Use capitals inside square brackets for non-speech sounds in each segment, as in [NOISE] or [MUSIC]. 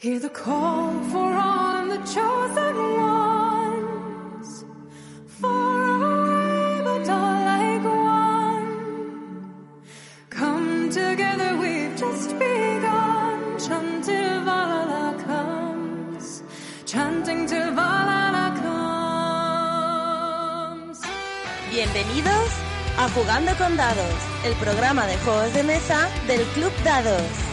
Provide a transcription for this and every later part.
Hear the call for on the chosen ones. Far away, but all like one. Come together, we've just begun. Till comes. Chanting till Valhalla comes. Bienvenidos a Jugando con Dados, el programa de juegos de mesa del Club Dados.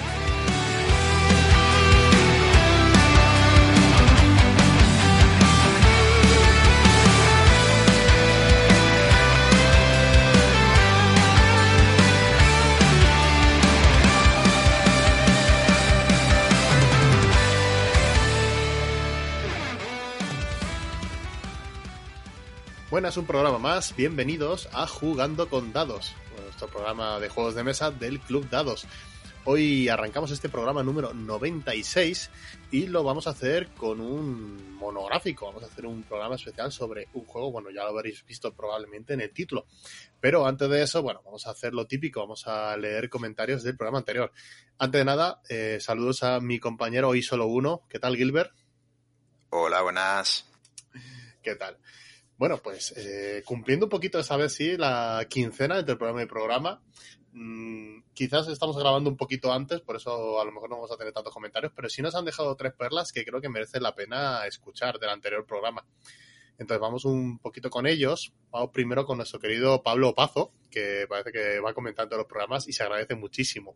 Buenas, un programa más. Bienvenidos a Jugando con Dados, nuestro programa de juegos de mesa del Club Dados. Hoy arrancamos este programa número 96 y lo vamos a hacer con un monográfico. Vamos a hacer un programa especial sobre un juego, bueno, ya lo habréis visto probablemente en el título. Pero antes de eso, bueno, vamos a hacer lo típico, vamos a leer comentarios del programa anterior. Antes de nada, eh, saludos a mi compañero hoy solo uno. ¿Qué tal, Gilbert? Hola, buenas. ¿Qué tal? Bueno, pues eh, cumpliendo un poquito esta vez sí la quincena entre programa y programa. Mm, quizás estamos grabando un poquito antes, por eso a lo mejor no vamos a tener tantos comentarios, pero sí nos han dejado tres perlas que creo que merecen la pena escuchar del anterior programa. Entonces vamos un poquito con ellos. Vamos primero con nuestro querido Pablo Pazo, que parece que va comentando los programas y se agradece muchísimo.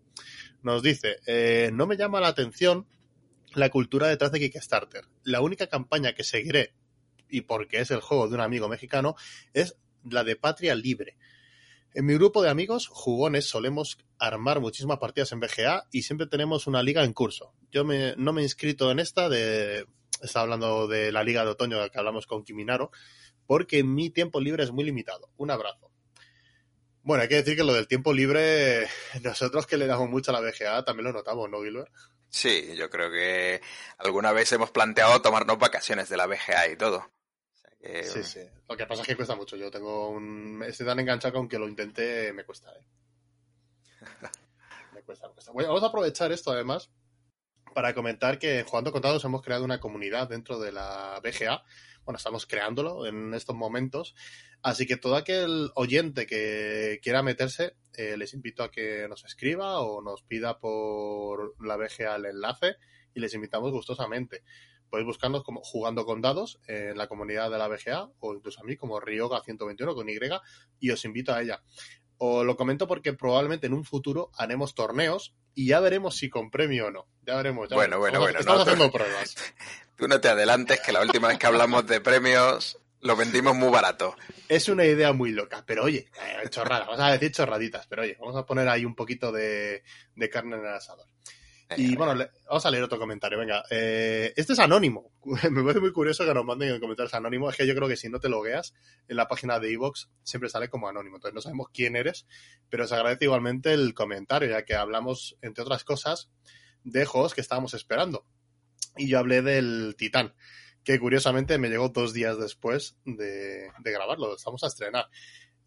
Nos dice, eh, no me llama la atención la cultura detrás de Kickstarter. La única campaña que seguiré y porque es el juego de un amigo mexicano, es la de Patria Libre. En mi grupo de amigos, jugones, solemos armar muchísimas partidas en BGA y siempre tenemos una liga en curso. Yo me, no me he inscrito en esta, de, está hablando de la liga de otoño que hablamos con Kiminaro, porque mi tiempo libre es muy limitado. Un abrazo. Bueno, hay que decir que lo del tiempo libre, [LAUGHS] nosotros que le damos mucho a la BGA también lo notamos, ¿no, Gilbert? Sí, yo creo que alguna vez hemos planteado tomarnos vacaciones de la BGA y todo. Eh, sí, sí. Lo que pasa es que cuesta mucho. Yo tengo un. Estoy tan enganchado que aunque lo intente, me cuesta, ¿eh? [LAUGHS] me cuesta, me cuesta. Bueno, vamos a aprovechar esto además para comentar que Jugando Contados hemos creado una comunidad dentro de la BGA. Bueno, estamos creándolo en estos momentos. Así que todo aquel oyente que quiera meterse, eh, les invito a que nos escriba o nos pida por la BGA el enlace y les invitamos gustosamente podéis buscarnos como jugando con dados en la comunidad de la BGA o incluso a mí como Ryoga121 con Y y os invito a ella. Os lo comento porque probablemente en un futuro haremos torneos y ya veremos si con premio o no. Ya veremos. Ya bueno, veremos. bueno, bueno. Estamos no, haciendo tú, pruebas. [LAUGHS] Tú no te adelantes que la última vez que hablamos de premios lo vendimos muy barato. Es una idea muy loca, pero oye, eh, chorrada, vamos a decir chorraditas, pero oye, vamos a poner ahí un poquito de, de carne en el asador. Y bueno, le, vamos a leer otro comentario. Venga, eh, este es anónimo. [LAUGHS] Me parece muy curioso que nos manden en comentarios anónimo. Es que yo creo que si no te logueas en la página de Evox siempre sale como anónimo. Entonces no sabemos quién eres, pero se agradece igualmente el comentario, ya que hablamos, entre otras cosas, de juegos que estábamos esperando. Y yo hablé del Titán, que curiosamente me llegó dos días después de, de grabarlo. Estamos a estrenar.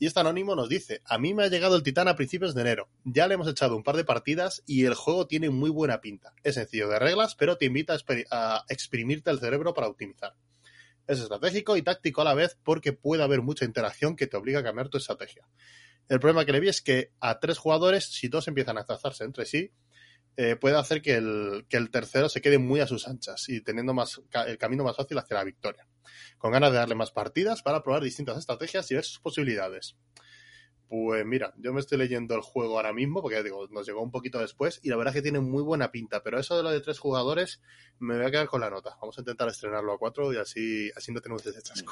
Y este anónimo nos dice, a mí me ha llegado el Titán a principios de enero. Ya le hemos echado un par de partidas y el juego tiene muy buena pinta. Es sencillo de reglas, pero te invita a, exprimirte el cerebro para optimizar. Es estratégico y táctico a la vez porque puede haber mucha interacción que te obliga a cambiar tu estrategia. El problema que le vi es que a tres jugadores, si dos empiezan a trazarse entre sí, eh, puede hacer que el, que el tercero se quede muy a sus anchas y teniendo más, el camino más fácil hacia la victoria. Con ganas de darle más partidas para probar distintas estrategias y ver sus posibilidades. Pues mira, yo me estoy leyendo el juego ahora mismo, porque digo, nos llegó un poquito después, y la verdad es que tiene muy buena pinta, pero eso de lo de tres jugadores, me voy a quedar con la nota. Vamos a intentar estrenarlo a cuatro y así, así no tenemos ese chasco.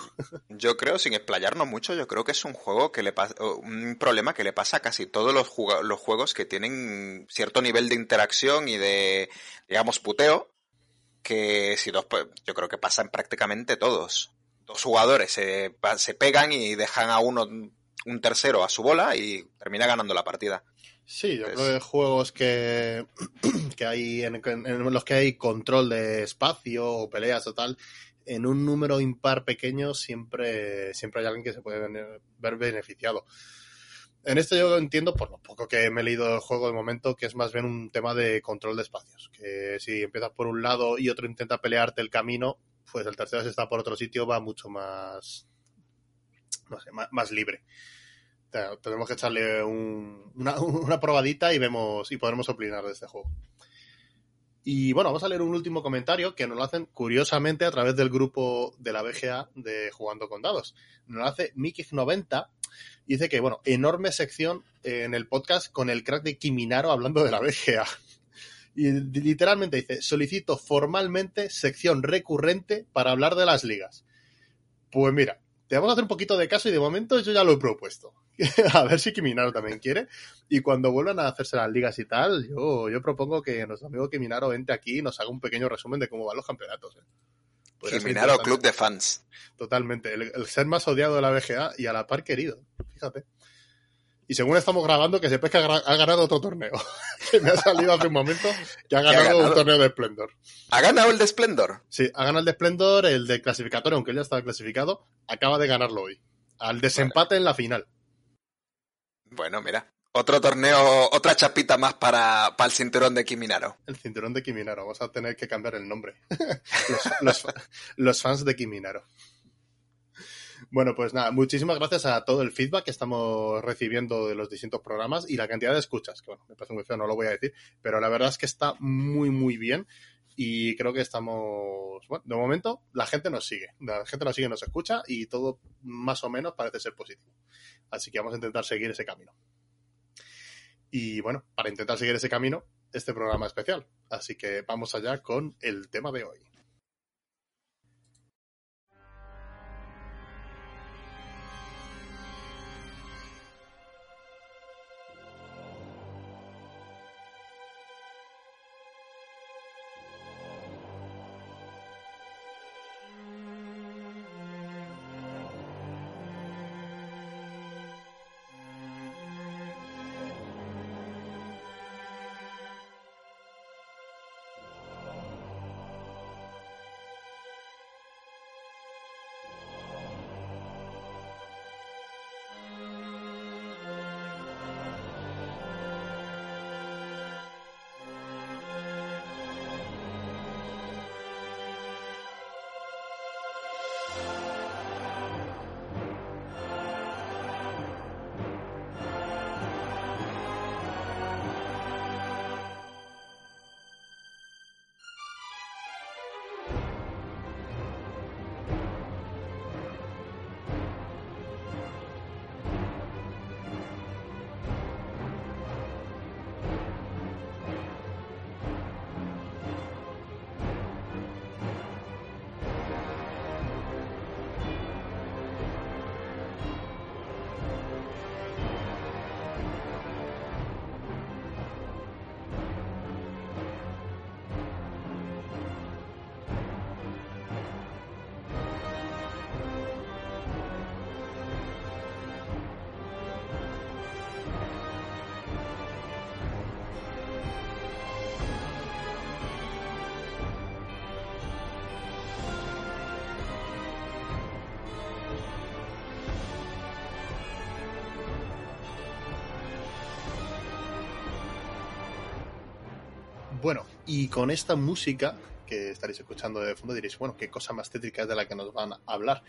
Yo creo, sin explayarnos mucho, yo creo que es un juego que le pasa, un problema que le pasa a casi todos los, los juegos que tienen cierto nivel de interacción y de, digamos, puteo, que si dos, pues, yo creo que pasa en prácticamente todos. Dos jugadores se, se pegan y dejan a uno un tercero a su bola y termina ganando la partida. Sí, yo creo que juegos que, [CLEARS THROAT] que hay en, en, los que hay control de espacio o peleas o tal, en un número impar pequeño siempre, siempre hay alguien que se puede ver beneficiado. En esto yo entiendo, por lo poco que me he leído el juego de momento, que es más bien un tema de control de espacios. Que si empiezas por un lado y otro intenta pelearte el camino, pues el tercero si está por otro sitio va mucho más, no sé, más, más libre. Tenemos que echarle un- una, [LAUGHS] una probadita y vemos y podremos opinar de este juego. Y bueno, vamos a leer un último comentario que nos lo hacen curiosamente a través del grupo de la BGA de Jugando con Dados. Nos lo hace Mikig90 y dice que, bueno, enorme sección en el podcast con el crack de Kiminaro hablando de la BGA. Y literalmente dice, solicito formalmente sección recurrente para hablar de las ligas. Pues mira, te vamos a hacer un poquito de caso y de momento yo ya lo he propuesto. [LAUGHS] a ver si Kiminaro también quiere. Y cuando vuelvan a hacerse las ligas y tal, yo, yo propongo que nuestro amigo Kiminaro entre aquí y nos haga un pequeño resumen de cómo van los campeonatos. ¿eh? Kiminaro. Club de Fans. Totalmente. El, el ser más odiado de la BGA y a la par querido. Fíjate. Y según estamos grabando, que sepáis que ha, ganado otro torneo. [LAUGHS] que me ha salido hace un momento que ha ha ganado, ganado? un torneo de Splendor. ¿Ha ganado el de Splendor? Sí, ha ganado el de Splendor, el de clasificatorio, aunque él ya estaba clasificado, acaba de ganarlo hoy. Al desempate en la final. Bueno, mira. Otro torneo, otra chapita más para, para el cinturón de Kiminaro. El cinturón de Kiminaro. Vamos a tener que cambiar el nombre. [LAUGHS] los, los- los fans de Kiminaro. Bueno, pues nada, muchísimas gracias a todo el feedback que estamos recibiendo de los distintos programas y la cantidad de escuchas, que bueno, me parece muy feo, no lo voy a decir, pero la verdad es que está muy, muy bien y creo que estamos, bueno, de momento la gente nos sigue, la gente nos sigue, nos escucha y todo más o menos parece ser positivo. Así que vamos a intentar seguir ese camino. Y bueno, para intentar seguir ese camino, este programa especial. Así que vamos allá con el tema de hoy. Y con esta música que estaréis escuchando de fondo diréis, bueno, qué cosa más tétrica es de la que nos van a hablar.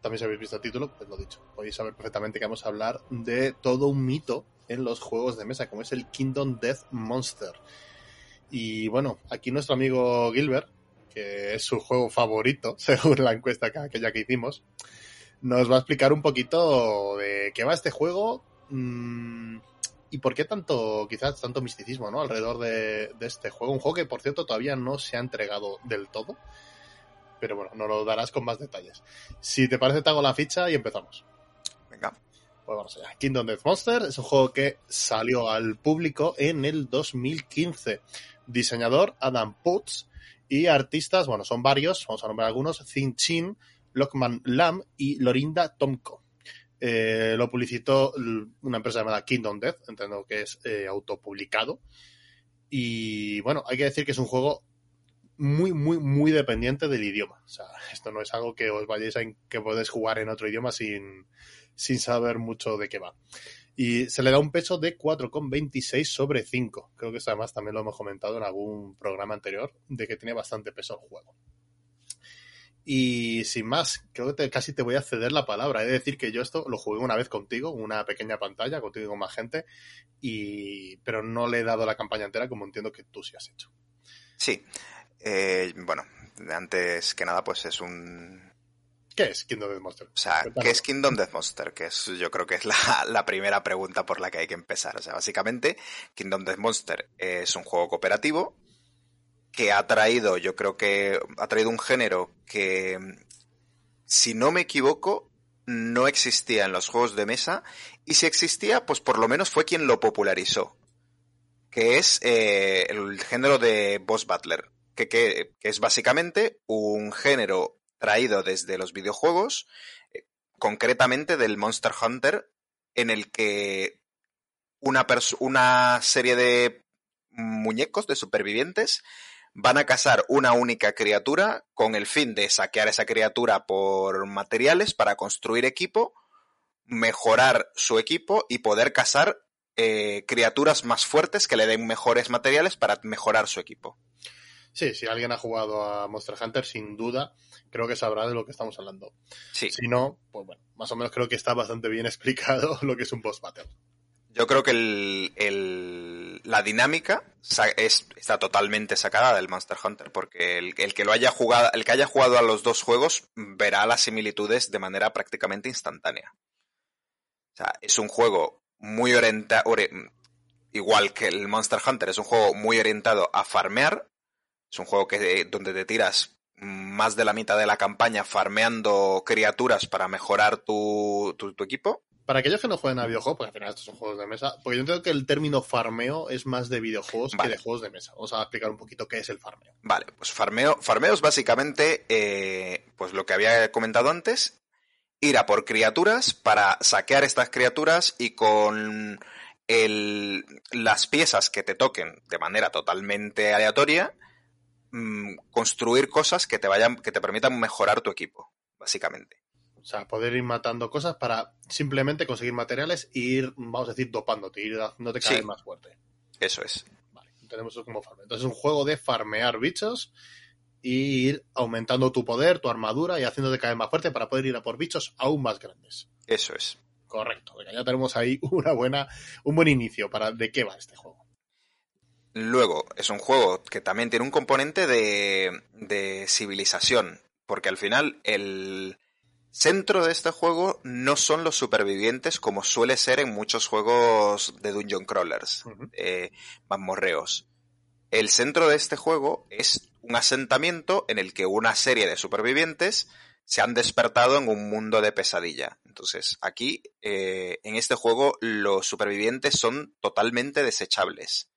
También si habéis visto el título, pues lo dicho. Podéis saber perfectamente que vamos a hablar de todo un mito en los juegos de mesa, como es el Kingdom Death Monster. Y bueno, aquí nuestro amigo Gilbert, que es su juego favorito, [LAUGHS] según la encuesta que- aquella que hicimos, nos va a explicar un poquito de qué va este juego mm, y por qué tanto, quizás tanto misticismo, ¿no? Alrededor de, de este juego. Un juego que, por cierto, todavía no se ha entregado del todo. Pero bueno, nos lo darás con más detalles. Si te parece, te hago la ficha y empezamos. Venga. Pues vamos allá. Kingdom Death Monster es un juego que salió al público en el 2015. Diseñador Adam Putz y artistas, bueno, son varios, vamos a nombrar algunos, Thin Chin, Lockman Lam y Lorinda Tomko. Eh, lo publicitó una empresa llamada Kingdom Death, entiendo que es eh, autopublicado. Y bueno, hay que decir que es un juego muy, muy, muy dependiente del idioma. O sea, esto no es algo que os vayáis a que podéis jugar en otro idioma sin, sin saber mucho de qué va. Y se le da un peso de 4,26 sobre 5. Creo que eso además también lo hemos comentado en algún programa anterior, de que tiene bastante peso el juego. Y sin más, creo que te- casi te voy a ceder la palabra. He de decir que yo esto lo jugué una vez contigo, una pequeña pantalla, contigo y con más gente, y... pero no le he dado la campaña entera como entiendo que tú sí has hecho. Sí. Eh, bueno, antes que nada, pues es un. ¿Qué es Kingdom Death Monster? O sea, Cuéntanos. ¿qué es Kingdom Death Monster? Que es, yo creo que es la, [LAUGHS] la primera pregunta por la que hay que empezar. O sea, básicamente, Kingdom Death Monster es un juego cooperativo que ha traído, yo creo que ha traído un género que, si no me equivoco, no existía en los juegos de mesa. Y si existía, pues por lo menos fue quien lo popularizó. Que es eh, el género de Boss Battler. Que, que- es básicamente un género traído desde los videojuegos, eh, concretamente del Monster Hunter, en el que una, una serie de muñecos, de supervivientes, van a cazar una única criatura con el fin de saquear esa criatura por materiales para construir equipo, mejorar su equipo y poder cazar eh, criaturas más fuertes que le den mejores materiales para mejorar su equipo. Sí, si alguien ha jugado a Monster Hunter, sin duda, creo que sabrá de lo que estamos hablando. Sí, Si no, pues bueno, más o menos creo que está bastante bien [LAUGHS] explicado lo que es un boss battle. Yo creo que el- la dinámica está totalmente sacada del Monster Hunter, porque el, el que lo haya jugado, el que haya jugado a los dos juegos verá las similitudes de manera prácticamente instantánea. O sea, es un juego muy orientado, igual que el Monster Hunter, es un juego muy orientado a farmear. Es un juego que donde te tiras más de la mitad de la campaña farmeando criaturas para mejorar tu- tu equipo. Para aquellos que no jueguen a videojuegos, porque al final estos son juegos de mesa, porque yo entiendo que el término farmeo es más de videojuegos Vale. que de juegos de mesa. Vamos a explicar un poquito qué es el farmeo. Vale, pues farmeo, farmeo es básicamente eh, pues lo que había comentado antes, ir a por criaturas para saquear estas criaturas y con el- las piezas que te toquen de manera totalmente aleatoria, mm, construir cosas que te vayan, que te permitan mejorar tu equipo, básicamente. O sea, poder ir matando cosas para simplemente conseguir materiales e ir, vamos a decir, dopándote, ir haciéndote cada Sí. vez más fuerte. Eso es. Vale, tenemos eso como farmeo. Entonces es un juego de farmear bichos y ir aumentando tu poder, tu armadura y haciéndote cada vez más fuerte para poder ir a por bichos aún más grandes. Eso es. Correcto. Ya tenemos ahí [LAUGHS] una buena, un buen inicio para de qué va este juego. Luego, es un juego que también tiene un componente de, de civilización, porque al final el centro de este juego no son los supervivientes como suele ser en muchos juegos de dungeon crawlers, eh, mazmorreos. El centro de este juego es un asentamiento en el que una serie de supervivientes se han despertado en un mundo de pesadilla. Entonces, aquí, eh, en este juego, los supervivientes son totalmente desechables.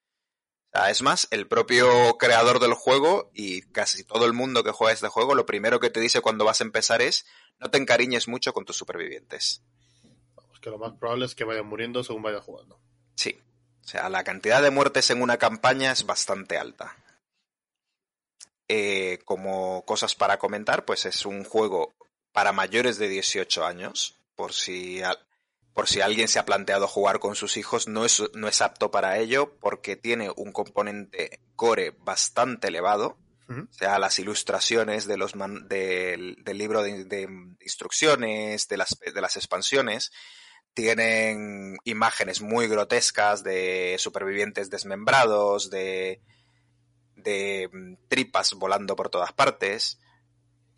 Sea, es más, el propio creador del juego y casi todo el mundo que juega este juego, lo primero que te dice cuando vas a empezar es no te encariñes mucho con tus supervivientes. Vamos, que lo más probable es que vayan muriendo según vayan jugando. Sí. O sea, la cantidad de muertes en una campaña es bastante alta. Eh, como cosas para comentar, pues es un juego para mayores de 18 años. Por si, al- por si alguien se ha planteado jugar con sus hijos, no es, no es apto para ello porque tiene un componente core bastante elevado. O sea, las ilustraciones de los man- del, del libro de, de instrucciones, de las, de las expansiones, tienen imágenes muy grotescas de supervivientes desmembrados, de, de mm, tripas volando por todas partes.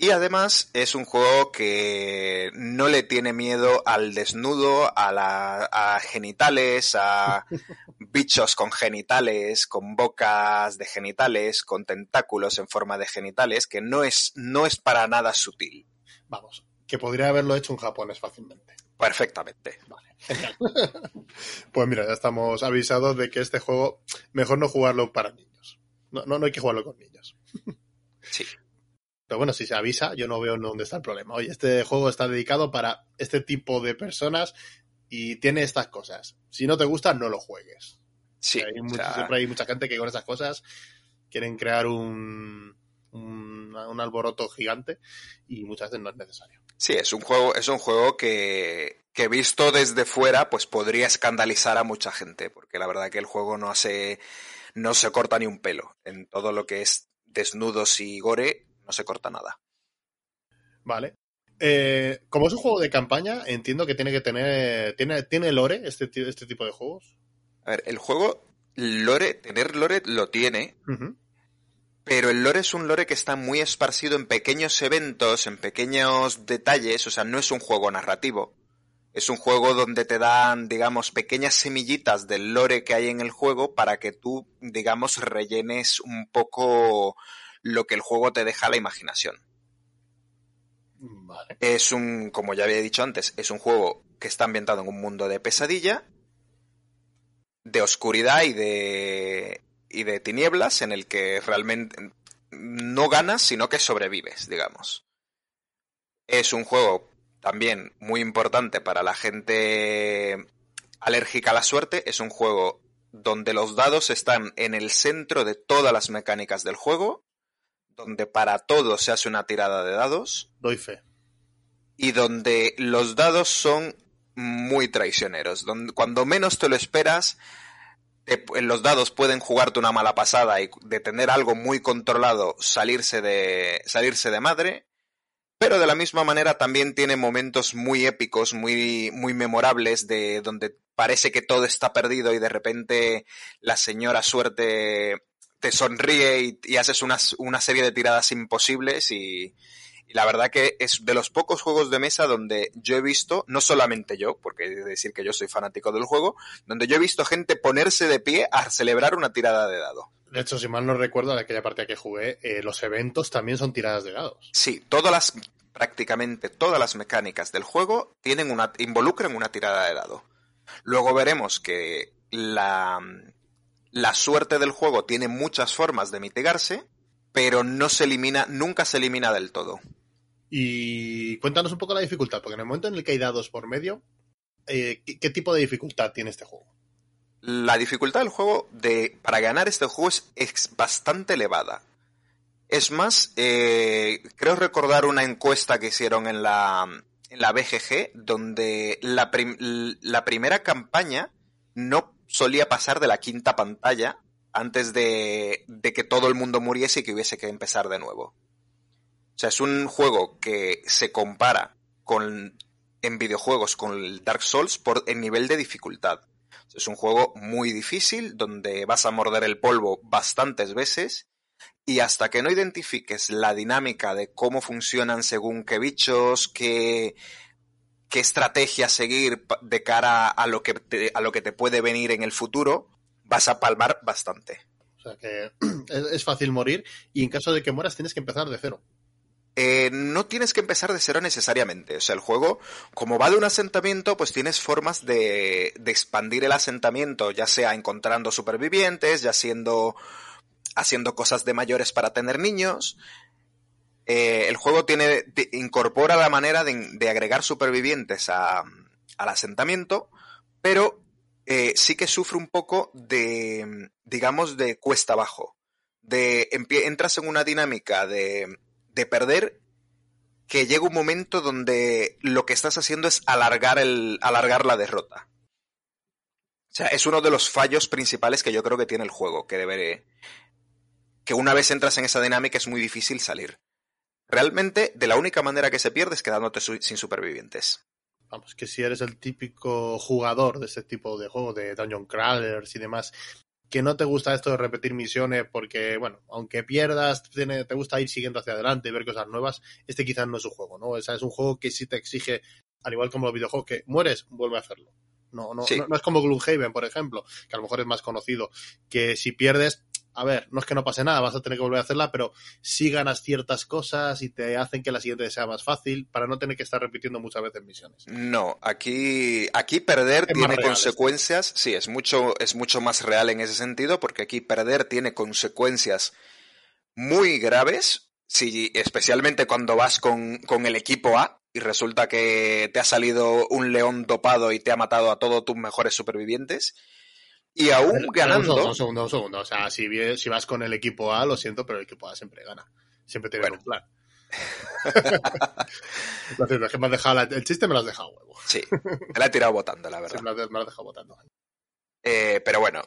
Y además es un juego que no le tiene miedo al desnudo, a, la, a genitales, a [LAUGHS] bichos con genitales, con bocas de genitales, con tentáculos en forma de genitales, que no es, no es para nada sutil. Vamos, que podría haberlo hecho en japonés fácilmente. Perfectamente. Vale, genial. [LAUGHS] pues mira, ya estamos avisados de que este juego mejor no jugarlo para niños. No, no, no hay que jugarlo con niños. Sí. Pero bueno, si se avisa, yo no veo dónde está el problema. Oye, este juego está dedicado para este tipo de personas y tiene estas cosas. Si no te gusta, no lo juegues. Sí. Hay o mucho- sea, siempre hay mucha gente que con esas cosas quieren crear un, un, un alboroto gigante y muchas veces no es necesario. Sí, es un juego, es un juego que, que visto desde fuera, pues podría escandalizar a mucha gente, porque la verdad que el juego no se, no se corta ni un pelo. En todo lo que es desnudos y gore, no se corta nada. Vale. Eh, como es un juego de campaña, entiendo que tiene que tener. ¿Tiene, ¿tiene lore este, este tipo de juegos? A ver, el juego, lore, tener lore lo tiene, pero el lore es un lore que está muy esparcido en pequeños eventos, en pequeños detalles, o sea, no es un juego narrativo. Es un juego donde te dan, digamos, pequeñas semillitas del lore que hay en el juego para que tú, digamos, rellenes un poco lo que el juego te deja a la imaginación. Vale. Es un, como ya había dicho antes, es un juego que está ambientado en un mundo de pesadilla, de oscuridad y de, y de tinieblas, en el que realmente no ganas, sino que sobrevives, digamos. Es un juego también muy importante para la gente alérgica a la suerte. Es un juego donde los dados están en el centro de todas las mecánicas del juego, donde para todo se hace una tirada de dados Doy fe. y donde los dados son muy traicioneros. Donde, cuando menos te lo esperas, te- los dados pueden jugarte una mala pasada y de tener algo muy controlado salirse de, salirse de madre. Pero de la misma manera también tiene momentos muy épicos, muy, muy memorables, de donde parece que todo está perdido y de repente la señora suerte te sonríe y, y haces unas- una serie de tiradas imposibles y, y la verdad que es de los pocos juegos de mesa donde yo he visto, no solamente yo, porque he de decir que yo soy fanático del juego, donde yo he visto gente ponerse de pie a celebrar una tirada de dado. De hecho, si mal no recuerdo, en aquella partida que jugué, eh, los eventos también son tiradas de dados. Sí, todas las, prácticamente todas las mecánicas del juego tienen una, involucran una tirada de dado. Luego veremos que la, la suerte del juego tiene muchas formas de mitigarse, pero no se elimina, nunca se elimina del todo. Y cuéntanos un poco la dificultad, porque en el momento en el que hay dados por medio, eh, ¿qué, qué tipo de dificultad tiene este juego? La dificultad del juego de, para ganar este juego es, es bastante elevada. Es más, eh, creo recordar una encuesta que hicieron en la, en la BGG, donde la, prim- la primera campaña no solía pasar de la quinta pantalla antes de, de que todo el mundo muriese y que hubiese que empezar de nuevo. O sea, es un juego que se compara con, en videojuegos con el Dark Souls por el nivel de dificultad. Es un juego muy difícil donde vas a morder el polvo bastantes veces y hasta que no identifiques la dinámica de cómo funcionan según qué bichos, qué, qué estrategia seguir de cara a lo, que te, a lo que te puede venir en el futuro, vas a palmar bastante. O sea que [CLEARS THROAT] es, es fácil morir y en caso de que mueras tienes que empezar de cero. Eh, no tienes que empezar de cero necesariamente. O sea, el juego, como va de un asentamiento, pues tienes formas de, de expandir el asentamiento, ya sea encontrando supervivientes, ya siendo haciendo cosas de mayores para tener niños. Eh, el juego tiene incorpora la manera de, agregar supervivientes a- al asentamiento, pero eh, sí que sufre un poco de, digamos, de cuesta abajo. De, entras en una dinámica de, de perder que llega un momento donde lo que estás haciendo es alargar, el, alargar la derrota. O sea, es uno de los fallos principales que yo creo que tiene el juego, que debe, que una vez entras en esa dinámica es muy difícil salir. Realmente, de la única manera que se pierde es quedándote su- sin supervivientes. Vamos, que si eres el típico jugador de este tipo de juego, de Dungeon Crawlers y demás, que no te gusta esto de repetir misiones porque, bueno, aunque pierdas, te gusta ir siguiendo hacia adelante y ver cosas nuevas, este quizás no es un juego, ¿no? O sea, es un juego que sí te exige, al igual como los videojuegos, que mueres, vuelve a hacerlo. No, no, Sí. no, no es como Gloomhaven, por ejemplo, que a lo mejor es más conocido, que si pierdes, a ver, no es que no pase nada, vas a tener que volver a hacerla, pero sí ganas ciertas cosas y te hacen que la siguiente sea más fácil para no tener que estar repitiendo muchas veces misiones. No, aquí, aquí perder Es tiene consecuencias. Sí, es mucho, es mucho más real en ese sentido, porque aquí perder tiene consecuencias muy graves, si, especialmente cuando vas con, con el equipo A y resulta que te ha salido un león topado y te ha matado a todos tus mejores supervivientes. Y aún Pero, ganando. Un segundo, un segundo. O sea, si, si vas con el equipo A, lo siento, pero el equipo A siempre gana. Siempre tiene Bueno. un plan. [LAUGHS] Lo cierto es que me has dejado la- el chiste me lo has dejado huevo. Sí, me la he tirado votando, la [LAUGHS] Sí, verdad. me, lo has, me lo has dejado votando. Eh, pero bueno,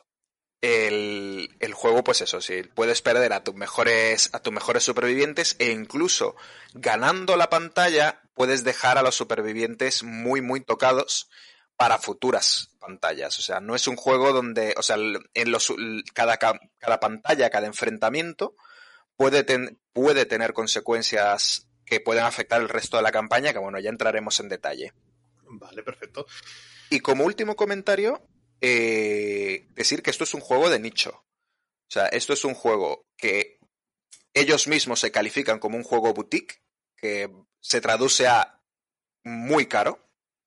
el, el juego, pues eso, sí, puedes perder a tus mejores, a tus mejores supervivientes e incluso ganando la pantalla puedes dejar a los supervivientes muy, muy tocados para futuras pantallas. O sea, no es un juego donde, o sea, en los, cada, ca- cada pantalla, cada enfrentamiento puede, ten- puede tener consecuencias que pueden afectar el resto de la campaña, que bueno, ya entraremos en detalle. Vale, perfecto. Y como último comentario, eh, decir que esto es un juego de nicho. O sea, esto es un juego que ellos mismos se califican como un juego boutique, que se traduce a muy caro.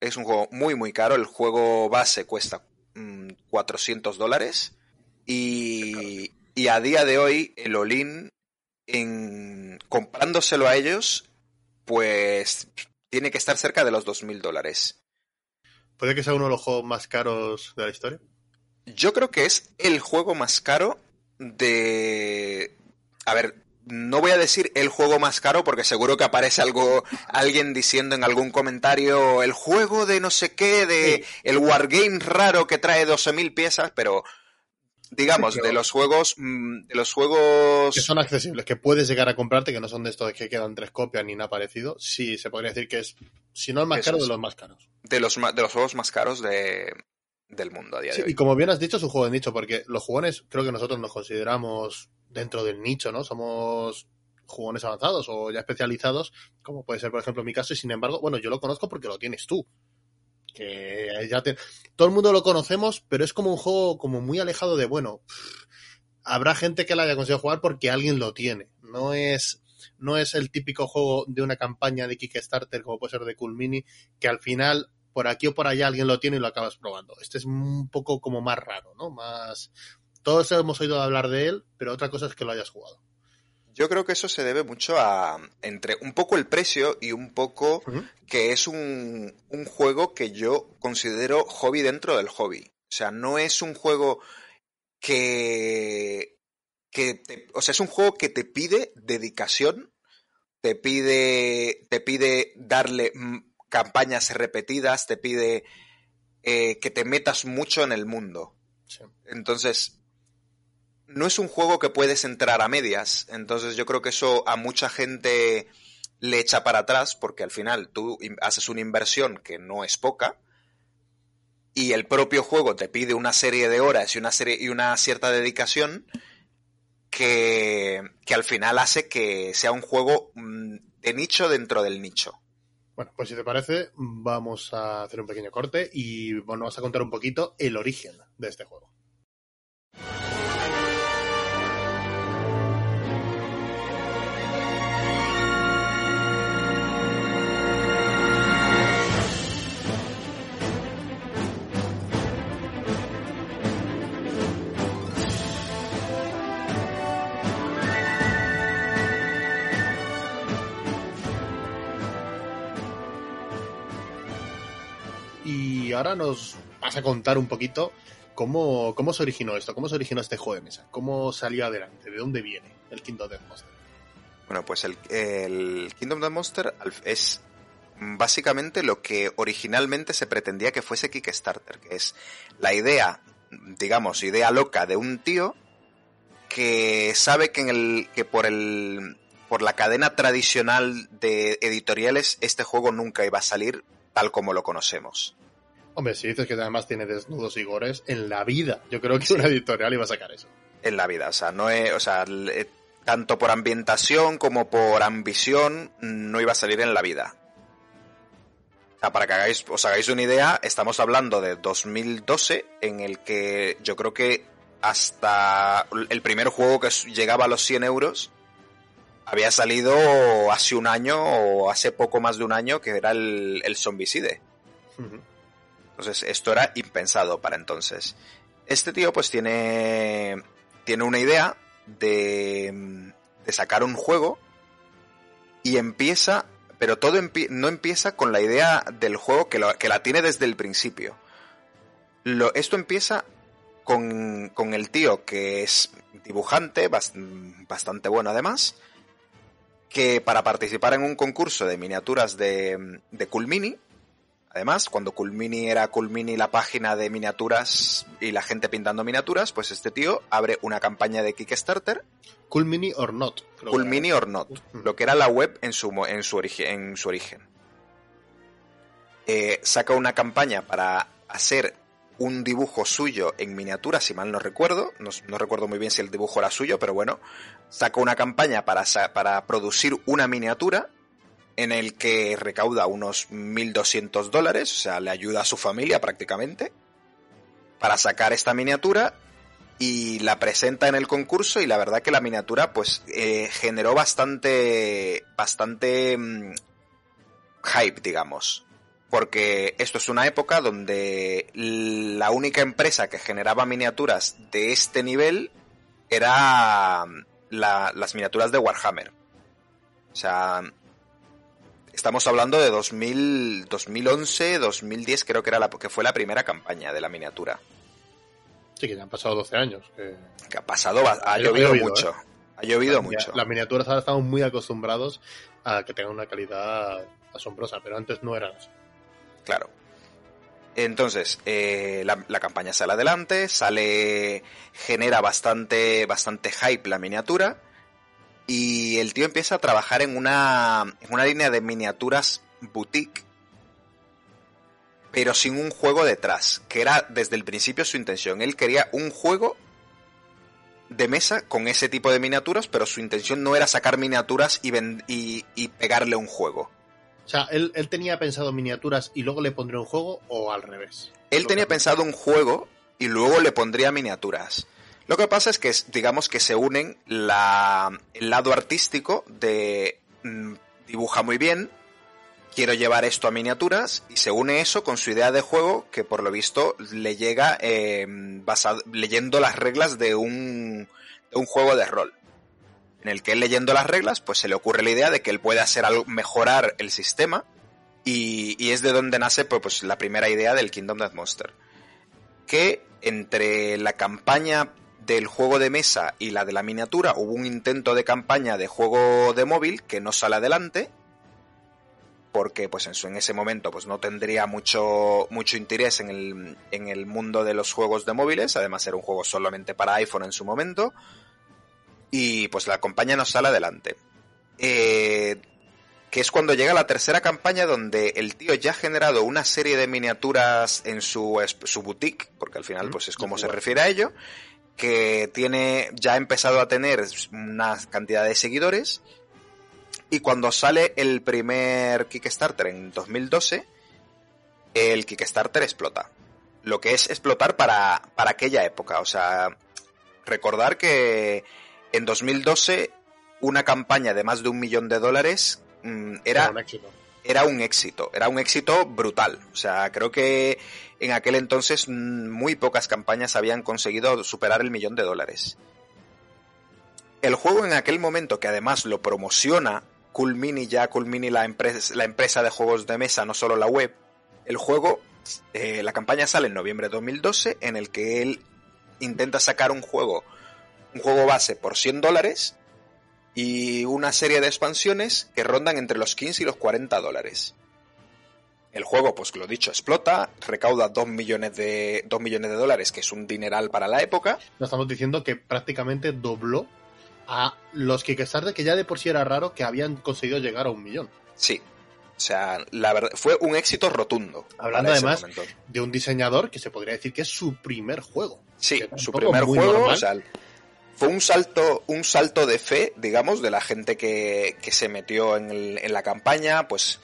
Es un juego muy, muy caro. El juego base cuesta mm, 400 dólares. Y, y a día de hoy, el Olin, en comprándoselo a ellos, pues tiene que estar cerca de los 2.000 dólares. ¿Puede que sea uno de los juegos más caros de la historia? Yo creo que es el juego más caro de... A ver, no voy a decir el juego más caro porque seguro que aparece algo, alguien diciendo en algún comentario el juego de no sé qué, de el wargame raro que trae 12.000 piezas, pero digamos, de los juegos, mm, de los juegos... Que son accesibles, que puedes llegar a comprarte, que no son de estos que quedan tres copias ni nada parecido. Sí, se podría decir que es, si no el más Eso caro, es. de los más caros. de los, de los juegos más caros de, del mundo a día Sí, de hoy. y como bien has dicho, es un juego de nicho, porque los jugones, creo que nosotros nos consideramos dentro del nicho, ¿no? Somos jugones avanzados o ya especializados, como puede ser, por ejemplo, mi caso, y sin embargo, bueno, yo lo conozco porque lo tienes tú. Que ya te... Todo el mundo lo conocemos, pero es como un juego como muy alejado de, bueno, pff, habrá gente que la haya conseguido jugar porque alguien lo tiene. No es, no es el típico juego de una campaña de Kickstarter como puede ser de Cool Mini, que al final por aquí o por allá alguien lo tiene y lo acabas probando. Este es un poco como más raro, ¿no? Más... Todos hemos oído hablar de él, pero otra cosa es que lo hayas jugado. Yo creo que eso se debe mucho a entre un poco el precio y un poco que es un, un juego que yo considero hobby dentro del hobby. O sea, no es un juego que, que te- o sea, es un juego que te pide dedicación, te pide, te pide darle campañas repetidas, te pide eh, que te metas mucho en el mundo. Sí. Entonces, no es un juego que puedes entrar a medias. Entonces, yo creo que eso a mucha gente le echa para atrás porque al final tú haces una inversión que no es poca y el propio juego te pide una serie de horas y una serie y una cierta dedicación que, que al final hace que sea un juego mm, de nicho dentro del nicho. Bueno, pues si te parece, vamos a hacer un pequeño corte y bueno, vamos a contar un poquito el origen de este juego. Y ahora nos vas a contar un poquito cómo, cómo se originó esto, cómo se originó este juego de mesa, cómo salió adelante, de dónde viene el Kingdom Death Monster. Bueno, pues el, el Kingdom the Monster es básicamente lo que originalmente se pretendía que fuese Kickstarter, que es la idea, digamos, idea loca de un tío que sabe que en el que por el por la cadena tradicional de editoriales este juego nunca iba a salir tal como lo conocemos. Hombre, si dices que además tiene desnudos y gores, en la vida yo creo que una editorial iba a sacar eso. en la vida. O sea, no es, o sea, eh, tanto por ambientación como por ambición, no iba a salir en la vida. O sea, para que hagáis, os hagáis una idea, estamos hablando de 2012, en el que yo creo que hasta el primer juego que llegaba a los 100 euros había salido hace un año o hace poco más de un año, que era el, el Zombicide. Ujú. Entonces, esto era impensado para entonces. Este tío, pues, tiene, tiene una idea de, de sacar un juego y empieza, pero todo no empieza con la idea del juego que, la tiene desde el principio. Esto empieza con, con el tío que es dibujante, bas- bastante bueno además, que para participar en un concurso de miniaturas de, de Culmini, además, cuando Culmini era Culmini la página de miniaturas y la gente pintando miniaturas, pues este tío abre una campaña de Kickstarter. Culmini or not. Culmini or not, lo que era la web en su, en su, origen, en su origen. Eh, saca una campaña para hacer un dibujo suyo en miniatura, si mal no recuerdo, no, no recuerdo muy bien si el dibujo era suyo, pero bueno, saca una campaña para, para producir una miniatura en el que recauda unos 1.200 dólares, o sea, le ayuda a su familia prácticamente, para sacar esta miniatura y la presenta en el concurso y la verdad que la miniatura pues eh, generó bastante bastante mm, hype digamos. Porque esto es una época donde la única empresa que generaba miniaturas de este nivel era mm, la- las miniaturas de Warhammer. O sea estamos hablando de 2000, 2011 2010 creo que era la que fue la primera campaña de la miniatura Sí, que ya han pasado 12 años. que- que ha pasado, ha Ha llovido llovido, mucho. Ha llovido la- mucho. Las miniaturas ahora estamos muy acostumbrados a que tengan una calidad asombrosa, pero antes no eran así. Claro. Entonces, eh, la, la campaña sale adelante, sale. genera bastante, bastante hype la miniatura. Y el tío empieza a trabajar en una, en una línea de miniaturas boutique, pero sin un juego detrás, que era desde el principio su intención. Él quería un juego de mesa con ese tipo de miniaturas, pero su intención no era sacar miniaturas y, y, y pegarle un juego. O sea, él, él tenía pensado miniaturas y luego le pondría un juego o al revés. Él tenía pensado un juego y luego le pondría miniaturas. Lo que pasa es que, digamos que se unen la, el lado artístico de mm, dibuja muy bien, quiero llevar esto a miniaturas, y se une eso con su idea de juego que por lo visto le llega eh, basado, leyendo las reglas de un, de un juego de rol. En el que él leyendo las reglas, pues se le ocurre la idea de que él puede hacer algo, mejorar el sistema, y, y es de donde nace pues, pues, la primera idea del Kingdom Death Monster. Que entre la campaña del juego de mesa y la de la miniatura hubo un intento de campaña de juego de móvil que no sale adelante porque pues en, su, en ese momento pues no tendría mucho, mucho interés en el, en el mundo de los juegos de móviles, además era un juego solamente para iPhone en su momento, y pues la campaña no sale adelante. Eh, que es cuando llega la tercera campaña donde el tío ya ha generado una serie de miniaturas en su, su boutique, porque al final pues es como se refiere a ello, que tiene, ya ha empezado a tener una cantidad de seguidores, y cuando sale el primer Kickstarter en 2012, el Kickstarter explota. Lo que es explotar para, para aquella época. O sea, recordar que en 2012 una campaña de más de un millón de dólares mm, era. Era un éxito, era un éxito brutal. O sea, creo que en aquel entonces mm, muy pocas campañas habían conseguido superar el millón de dólares. El juego en aquel momento, que además lo promociona Cool Mini, ya Cool Mini la empresa, la empresa de juegos de mesa, no solo la web, el juego, eh, la campaña sale en noviembre de 2012, en el que él intenta sacar un juego, un juego base por 100 dólares y una serie de expansiones que rondan entre los 15 y los 40 dólares. El juego, pues lo dicho, explota, recauda 2 millones de, 2 millones de dólares, que es un dineral para la época. Nos estamos diciendo que prácticamente dobló a los Kickstarter, que ya de por sí era raro que habían conseguido llegar a un millón. Sí. O sea, la verdad, fue un éxito rotundo. Hablando además momento. de un diseñador que se podría decir que es su primer juego. Sí, su primer juego, normal. o sea, fue un salto, un salto de fe, digamos, de la gente que, que se metió en, el- en la campaña, pues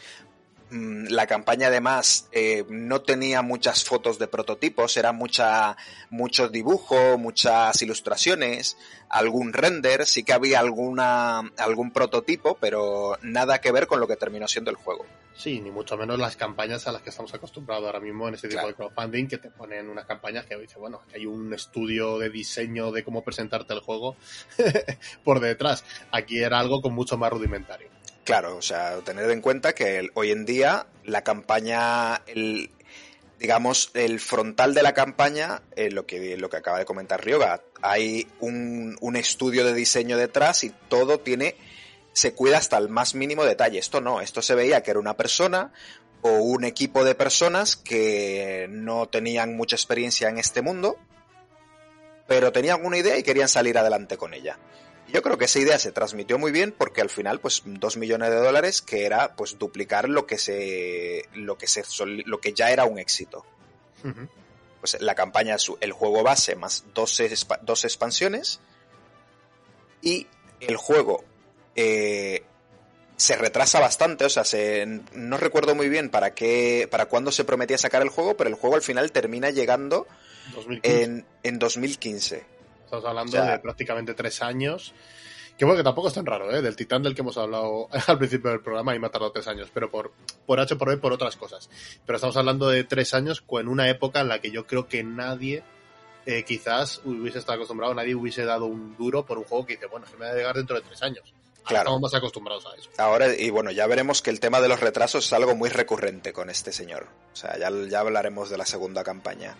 la campaña además eh, no tenía muchas fotos de prototipos, era mucha, mucho dibujo, muchas ilustraciones, algún render, sí que había alguna, algún prototipo, pero nada que ver con lo que terminó siendo el juego. Sí, ni mucho menos las campañas a las que estamos acostumbrados ahora mismo en este tipo Claro. de crowdfunding, que te ponen unas campañas que dice, bueno, hay un estudio de diseño de cómo presentarte el juego [LAUGHS] por detrás. Aquí era algo con mucho más rudimentario. Claro, o sea, tener en cuenta que hoy en día la campaña, digamos, el frontal de la campaña, eh, lo, que, lo que acaba de comentar Ryoga, hay un, un estudio de diseño detrás y todo tiene se cuida hasta el más mínimo detalle. Esto no, esto se veía que era una persona o un equipo de personas que no tenían mucha experiencia en este mundo, pero tenían una idea y querían salir adelante con ella. Yo creo que esa idea se transmitió muy bien porque al final, pues, dos millones de dólares que era, pues, duplicar lo que se, lo que se, lo que ya era un éxito. Pues la campaña, el juego base más dos, dos expansiones y el juego eh, se retrasa bastante, o sea, se, no recuerdo muy bien para qué, para cuándo se prometía sacar el juego, pero el juego al final termina llegando 2015. en, en 2015. Estamos hablando o sea- de prácticamente tres años. Que bueno, que tampoco es tan raro, ¿eh? Del Titán del que hemos hablado [LAUGHS] al principio del programa y me ha tardado tres años, pero por, por H por B, por otras cosas. Pero estamos hablando de tres años en una época en la que yo creo que nadie eh, quizás hubiese estado acostumbrado, nadie hubiese dado un duro por un juego que dice, bueno, que me va a llegar dentro de tres años. Claro. Estamos más acostumbrados a eso. Ahora, y bueno, ya veremos que el tema de los retrasos es algo muy recurrente con este señor. O sea, ya, ya hablaremos de la segunda campaña.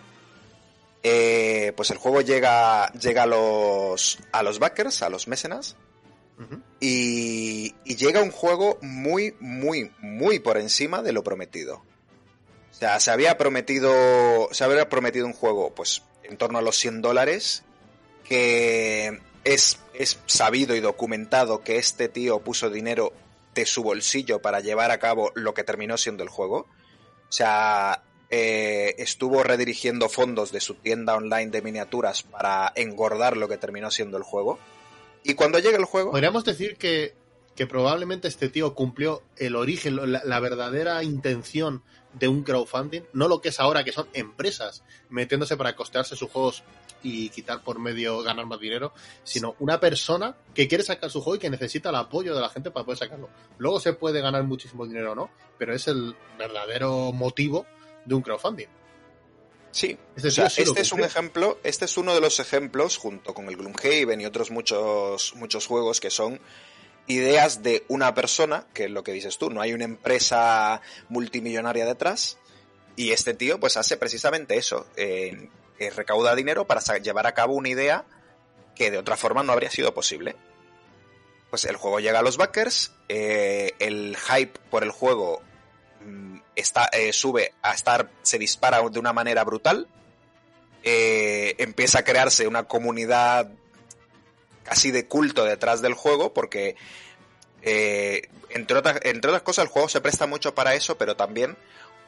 Eh, pues el juego llega, llega a los, a los backers, a los mécenas, Ujú. y, y llega un juego muy, muy, muy por encima de lo prometido. O sea, se había prometido, se había prometido un juego, pues, en torno a los 100 dólares, que es, es sabido y documentado que este tío puso dinero de su bolsillo para llevar a cabo lo que terminó siendo el juego. O sea, eh, estuvo redirigiendo fondos de su tienda online de miniaturas para engordar lo que terminó siendo el juego. Y cuando llega el juego... Podríamos decir que, que probablemente este tío cumplió el origen, la, la verdadera intención de un crowdfunding, no lo que es ahora, que son empresas metiéndose para costearse sus juegos y quitar por medio ganar más dinero, sino una persona que quiere sacar su juego y que necesita el apoyo de la gente para poder sacarlo. Luego se puede ganar muchísimo dinero o no, pero es el verdadero motivo de un crowdfunding. Sí, Este o sea, este es un ejemplo, este es uno de los ejemplos, junto con el Gloomhaven y otros muchos, muchos juegos que son ideas de una persona, que es lo que dices tú, no hay una empresa multimillonaria detrás, y este tío pues hace precisamente eso, eh, recauda dinero para llevar a cabo una idea que de otra forma no habría sido posible. Pues el juego llega a los backers, eh, el hype por el juego está, eh, sube a estar, se dispara de una manera brutal, eh, empieza a crearse una comunidad casi de culto detrás del juego, porque eh, entre, otras, entre otras cosas el juego se presta mucho para eso, pero también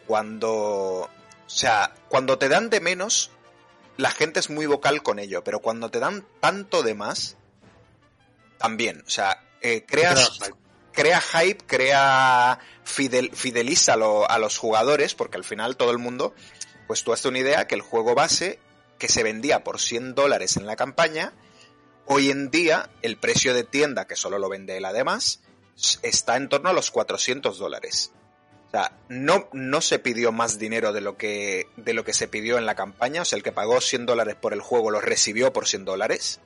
cuando, o sea, cuando te dan de menos, la gente es muy vocal con ello, pero cuando te dan tanto de más, también, o sea, creas, Crea hype. crea fideliza a, lo- a los jugadores, porque al final todo el mundo, pues tú haces una idea que el juego base, que se vendía por 100 dólares en la campaña, hoy en día el precio de tienda, que solo lo vende él además, está en torno a los 400 dólares. O sea, no, no se pidió más dinero de lo, que, de lo que se pidió en la campaña, o sea, el que pagó 100 dólares por el juego lo recibió por 100 dólares.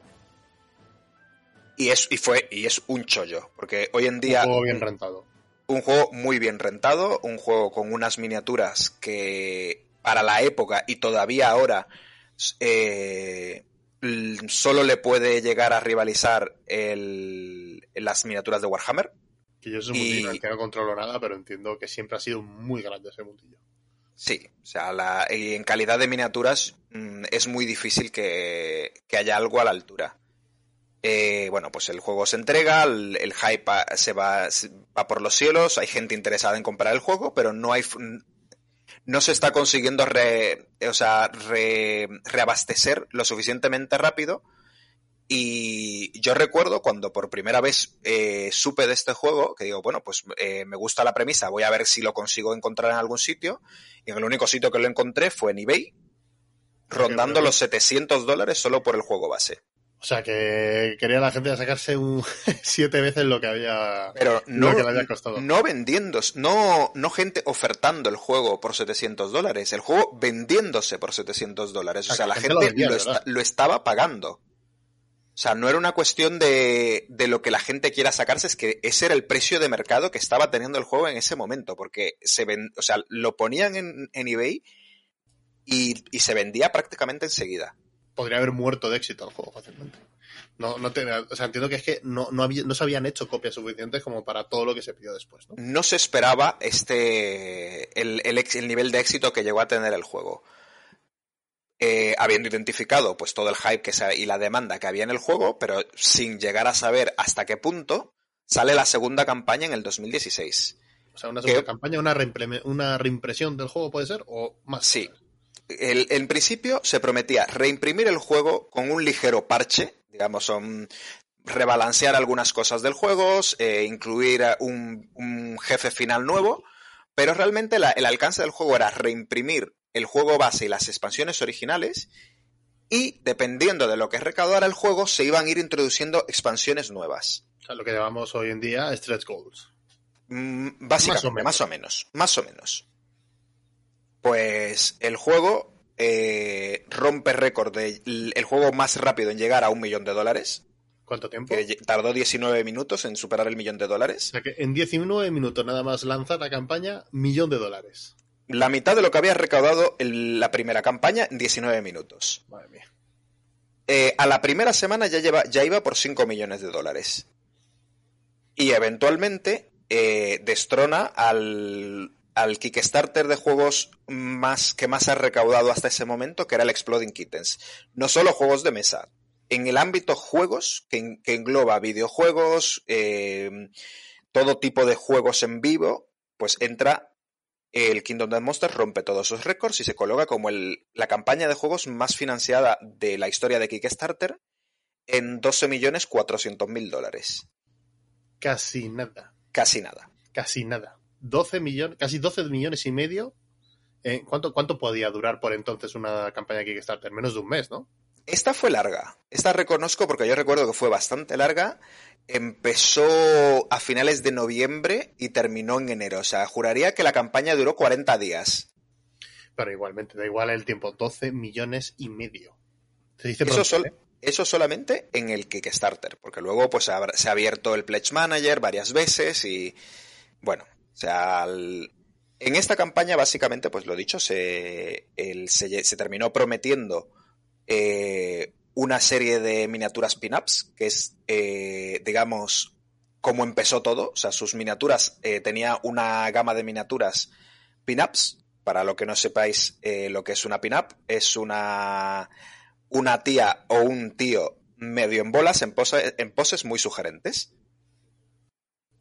Y es, y fue, y es un chollo, porque hoy en día Un juego bien rentado. un juego muy bien rentado, un juego con unas miniaturas que para la época y todavía ahora eh, solo le puede llegar a rivalizar el- las miniaturas de Warhammer. Que yo es un Y- mundillo el que no controlo nada, pero entiendo que siempre ha sido muy grande ese mundillo. Sí, o sea, la- y en calidad de miniaturas mm, es muy difícil que, que haya algo a la altura. Eh, bueno, pues el juego se entrega, el, el hype se va, se va por los cielos, hay gente interesada en comprar el juego, pero no hay no se está consiguiendo re- o sea, re- reabastecer lo suficientemente rápido. Y yo recuerdo cuando por primera vez eh, supe de este juego, que digo, bueno, pues eh, me gusta la premisa, voy a ver si lo consigo encontrar en algún sitio. Y en el único sitio que lo encontré fue en eBay, rondando los 700 dólares solo por el juego base. O sea, que quería la gente sacarse un [LAUGHS] siete veces lo que había Pero no, lo que le había costado. no vendiendo, no, no gente ofertando el juego por 700 dólares, el juego vendiéndose por 700 dólares. O sea, la gente lo, gente lo vendía, esta- ¿verdad? lo estaba pagando. O sea, no era una cuestión de, de lo que la gente quiera sacarse, es que ese era el precio de mercado que estaba teniendo el juego en ese momento, porque se ven, o sea, lo ponían en, en eBay y, y se vendía prácticamente enseguida. Podría haber muerto de éxito el juego fácilmente. No, no te- o sea, entiendo que es que no, no, había- no se habían hecho copias suficientes como para todo lo que se pidió después, ¿no? No se esperaba este el, el ex- el nivel de éxito que llegó a tener el juego. Eh, habiendo identificado pues todo el hype que se- y la demanda que había en el juego, pero sin llegar a saber hasta qué punto sale la segunda campaña en el 2016. O sea, una segunda campaña, una, reimpreme- una reimpresión del juego puede ser, o más. Sí. El- en principio se prometía reimprimir el juego con un ligero parche, digamos, son rebalancear algunas cosas del juego, eh, incluir un, un jefe final nuevo, pero realmente la- el alcance del juego era reimprimir el juego base y las expansiones originales y dependiendo de lo que recaudara el juego se iban a ir introduciendo expansiones nuevas. O sea, lo que llamamos hoy en día stretch goals. Mm, Básicamente, Más o menos. Más o menos. Pues el juego eh, rompe récord de el juego más rápido en llegar a un millón de dólares. ¿Cuánto tiempo? Que tardó 19 minutos en superar el millón de O dólares. sea que en 19 minutos nada más lanzar la campaña, millón de dólares. La mitad de lo que había recaudado el- la primera campaña en 19 minutos. Madre mía. Eh, a la primera semana ya, lleva, ya iba por 5 millones de dólares. Y eventualmente eh, destrona al, al Kickstarter de juegos más, que más ha recaudado hasta ese momento, que era el Exploding Kittens. No solo juegos de mesa, en el ámbito juegos, que, en- que engloba videojuegos, eh, todo tipo de juegos en vivo, pues entra el Kingdom Death Monsters, rompe todos sus récords y se coloca como el- la campaña de juegos más financiada de la historia de Kickstarter en 12.400.000 dólares. Casi nada. Casi nada. Casi nada. 12 millones, casi 12 millones y medio. Eh, ¿cuánto, ¿Cuánto podía durar por entonces una campaña Kickstarter? Menos de un mes, ¿no? Esta fue larga. Esta reconozco porque yo recuerdo que fue bastante larga. Empezó a finales de noviembre y terminó en enero. O sea, juraría que la campaña duró 40 días. Pero igualmente, da igual el tiempo. 12 millones y medio. Se dice Eso, ¿eh? eso solamente en el Kickstarter, porque luego pues se ha abierto el Pledge Manager varias veces y bueno, sea, al- en esta campaña básicamente pues lo dicho, el- se terminó prometiendo eh, una serie de miniaturas pin-ups, que es, eh, digamos, cómo empezó todo, o sea, sus miniaturas, eh, tenía una gama de miniaturas pin-ups, para lo que no sepáis eh, lo que es una pin-up, es una una tía o un tío medio en bolas en, pose- en poses muy sugerentes.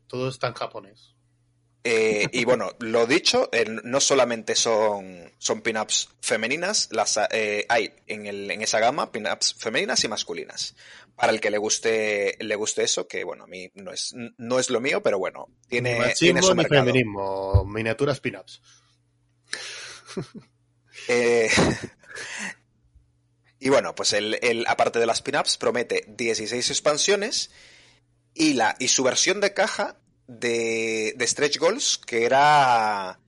Todo está en japonés. Eh, y bueno, lo dicho, eh, no solamente son, son pin-ups femeninas, las eh, hay en, el, en esa gama pin-ups femeninas y masculinas. Para el que le guste, le guste eso, que bueno, a mí no es, no es lo mío, pero bueno, tiene, tiene machismo su mercado. feminismo. Miniaturas pin-ups. [LAUGHS] Y bueno, pues el, el- aparte de las pin-ups, promete 16 expansiones y, la, y su versión de caja de, de Stretch Goals, que era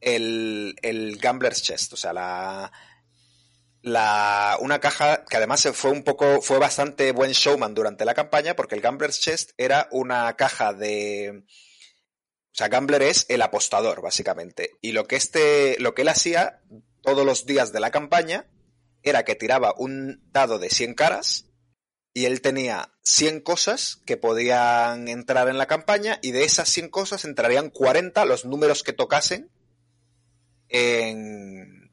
el, el Gambler's Chest, o sea, la, la, una caja que además fue un poco, fue bastante buen showman durante la campaña, porque el Gambler's Chest era una caja de, o sea, Gambler es el apostador, básicamente. Y lo que este, lo que él hacía todos los días de la campaña era que tiraba un dado de 100 caras y él tenía 100 cosas que podían entrar en la campaña y de esas 100 cosas entrarían 40 los números que tocasen en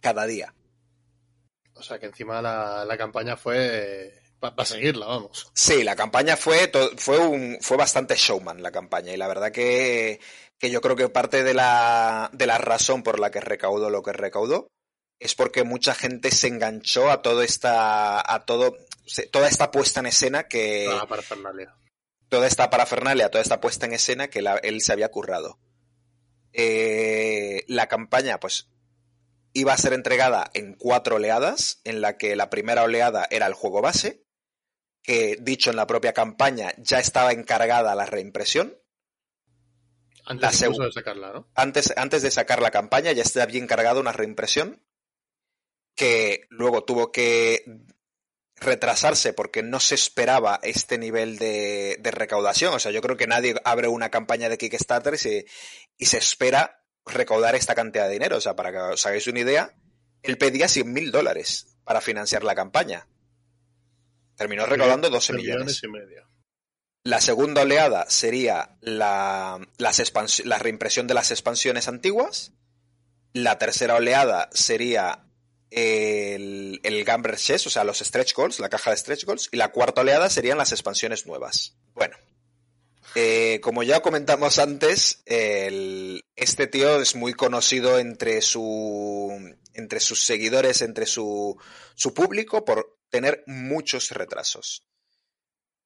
cada día. O sea que encima la, la campaña fue para seguirla, vamos. Sí, la campaña fue, fue, un, fue bastante showman la campaña y la verdad que, que yo creo que parte de la, de la razón por la que recaudó lo que recaudó es porque mucha gente se enganchó a todo esta, a todo, toda esta puesta en escena que, Toda parafernalia. toda esta parafernalia, toda esta puesta en escena que la- él se había currado. Eh, la campaña, pues, iba a ser entregada en cuatro oleadas, en la que la primera oleada era el juego base, que dicho en la propia campaña ya estaba encargada la reimpresión. Antes La de sacarla, ¿no? Antes, antes de sacar la campaña ya estaba bien cargada una reimpresión que luego tuvo que retrasarse porque no se esperaba este nivel de, de recaudación. O sea, yo creo que nadie abre una campaña de Kickstarter y se, y se espera recaudar esta cantidad de dinero. O sea, para que os hagáis una idea, él pedía 100 mil dólares para financiar la campaña. terminó recaudando 12 millones. y medio. La segunda oleada sería la, las expans- la reimpresión de las expansiones antiguas. La tercera oleada sería el, el Gambler Chest, o sea, los stretch goals, la caja de stretch goals. Y la cuarta oleada serían las expansiones nuevas. Bueno, eh, como ya comentamos antes, el- este tío es muy conocido entre su entre sus seguidores, entre su, su público, por tener muchos retrasos.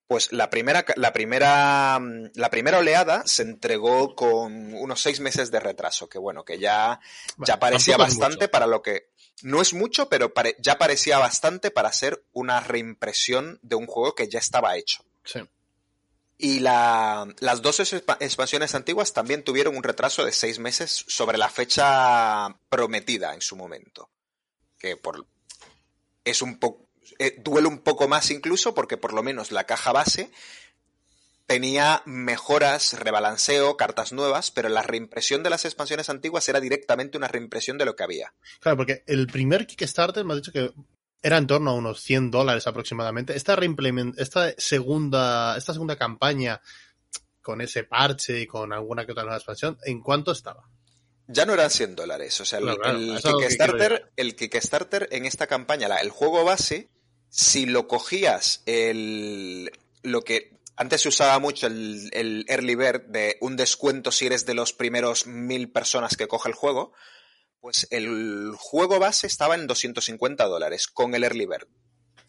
Pues la primera, la primera, la primera oleada se entregó con unos seis meses de retraso, que bueno, que ya, ya parecía bastante para lo que, no es mucho, pero pare- ya parecía bastante para ser una reimpresión de un juego que ya estaba hecho. Sí. Y la- las dos expa- expansiones antiguas también tuvieron un retraso de seis meses sobre la fecha prometida en su momento. Que por es un poco duele un poco más incluso porque por lo menos la caja base tenía mejoras, rebalanceo, cartas nuevas, pero la reimpresión de las expansiones antiguas era directamente una reimpresión de lo que había. Claro, porque el primer Kickstarter me has dicho que era en torno a unos 100 dólares aproximadamente. Esta esta segunda, esta segunda campaña con ese parche y con alguna que otra nueva expansión, ¿en cuánto estaba? Ya no eran 100 dólares. O sea, el, Claro, que Kickstarter, el Kickstarter en esta campaña, la- el juego base, si lo cogías el lo que antes se usaba mucho el, el early bird de un descuento si eres de los primeros mil personas que coge el juego, pues el juego base estaba en 250 dólares con el early bird.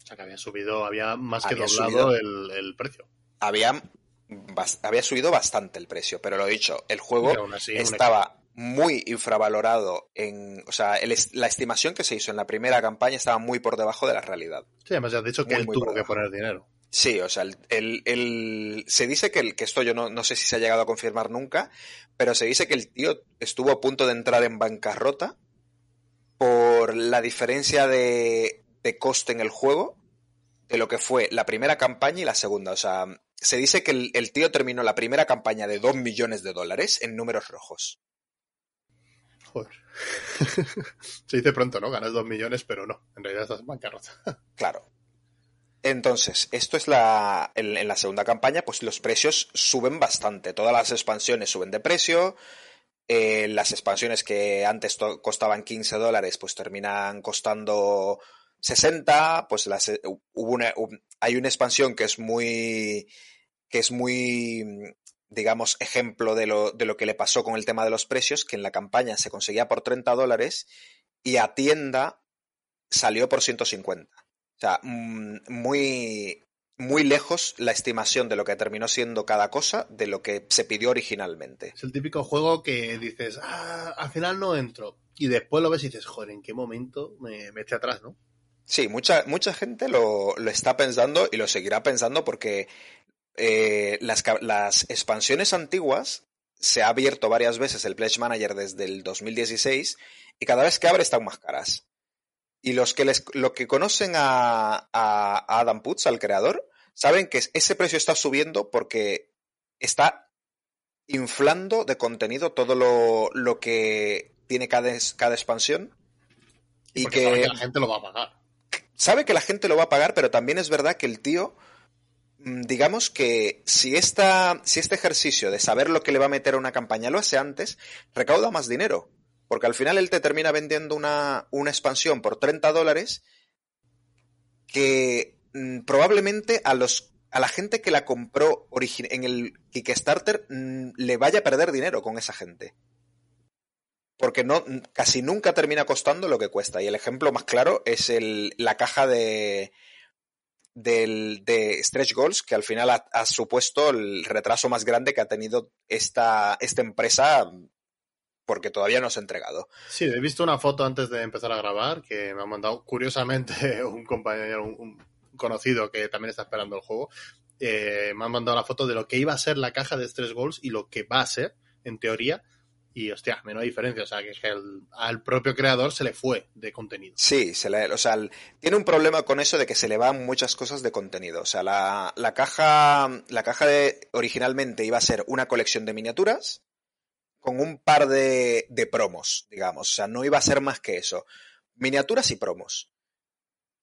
O sea, que había subido, había más que Había doblado subido. el, el precio. Había, bas- había subido bastante el precio, pero lo dicho, el juego así, estaba muy infravalorado en, o sea, el la estimación que se hizo en la primera campaña estaba muy por debajo de la realidad. Sí, además ya has dicho que muy, él muy tuvo que poner dinero. Sí, o sea, el, el- el- se dice que, el, que esto yo no, no sé si se ha llegado a confirmar nunca, pero se dice que el tío estuvo a punto de entrar en bancarrota por la diferencia de, de coste en el juego de lo que fue la primera campaña y la segunda. O sea, se dice que el, el tío terminó la primera campaña de 2 millones de dólares en números rojos. Joder. [LAUGHS] Se dice pronto, ¿no? Ganas dos millones, pero no. En realidad estás en bancarrota. Claro. Entonces, esto es la. En, la segunda campaña, pues los precios suben bastante. Todas las expansiones suben de precio. Eh, las expansiones que antes costaban 15 dólares, pues terminan costando 60. Pues las, eh, hubo una, hay una expansión que es muy. que es muy. digamos, ejemplo de lo, de lo que le pasó con el tema de los precios, que en la campaña se conseguía por 30 dólares y a tienda salió por 150. O sea, mm, muy, muy lejos la estimación de lo que terminó siendo cada cosa de lo que se pidió originalmente. Es el típico juego que dices, ah, al final no entro. Y después lo ves y dices, joder, ¿en qué momento me, me eché atrás, no? Sí, mucha, mucha gente lo, lo está pensando y lo seguirá pensando porque eh, las, las expansiones antiguas se ha abierto varias veces el Pledge Manager desde el 2016 y cada vez que abre están más caras. Y los que, les, lo que conocen a, a- Adam Putz, al creador, saben que ese precio está subiendo porque está inflando de contenido todo lo, lo que tiene cada, cada expansión. Y Porque que, sabe que la gente lo va a pagar. sabe que la gente lo va a pagar, pero también es verdad que el tío, mm, digamos que si, esta, si este ejercicio de saber lo que le va a meter a una campaña lo hace antes, recauda más dinero. Porque al final él te termina vendiendo una, una expansión por 30 dólares que mm, probablemente a los a la gente que la compró en el Kickstarter mm, le vaya a perder dinero con esa gente. Porque no, casi nunca termina costando lo que cuesta. Y el ejemplo más claro es el, la caja de, de Stretch Goals, que al final ha, ha supuesto el retraso más grande que ha tenido esta, esta empresa porque todavía no se ha entregado. Sí, he visto una foto antes de empezar a grabar que me ha mandado curiosamente [LAUGHS] un compañero, un, conocido que también está esperando el juego. Eh, me han mandado la foto de lo que iba a ser la caja de Stress Goals y lo que va a ser, en teoría. Y hostia, menos diferencia. O sea, que, que el- al propio creador se le fue de contenido. Sí, se le, o sea, el- tiene un problema con eso de que se le van muchas cosas de contenido. O sea, la, la caja, la caja de, originalmente iba a ser una colección de miniaturas con un par de, de promos, digamos. O sea, no iba a ser más que eso. Miniaturas y promos.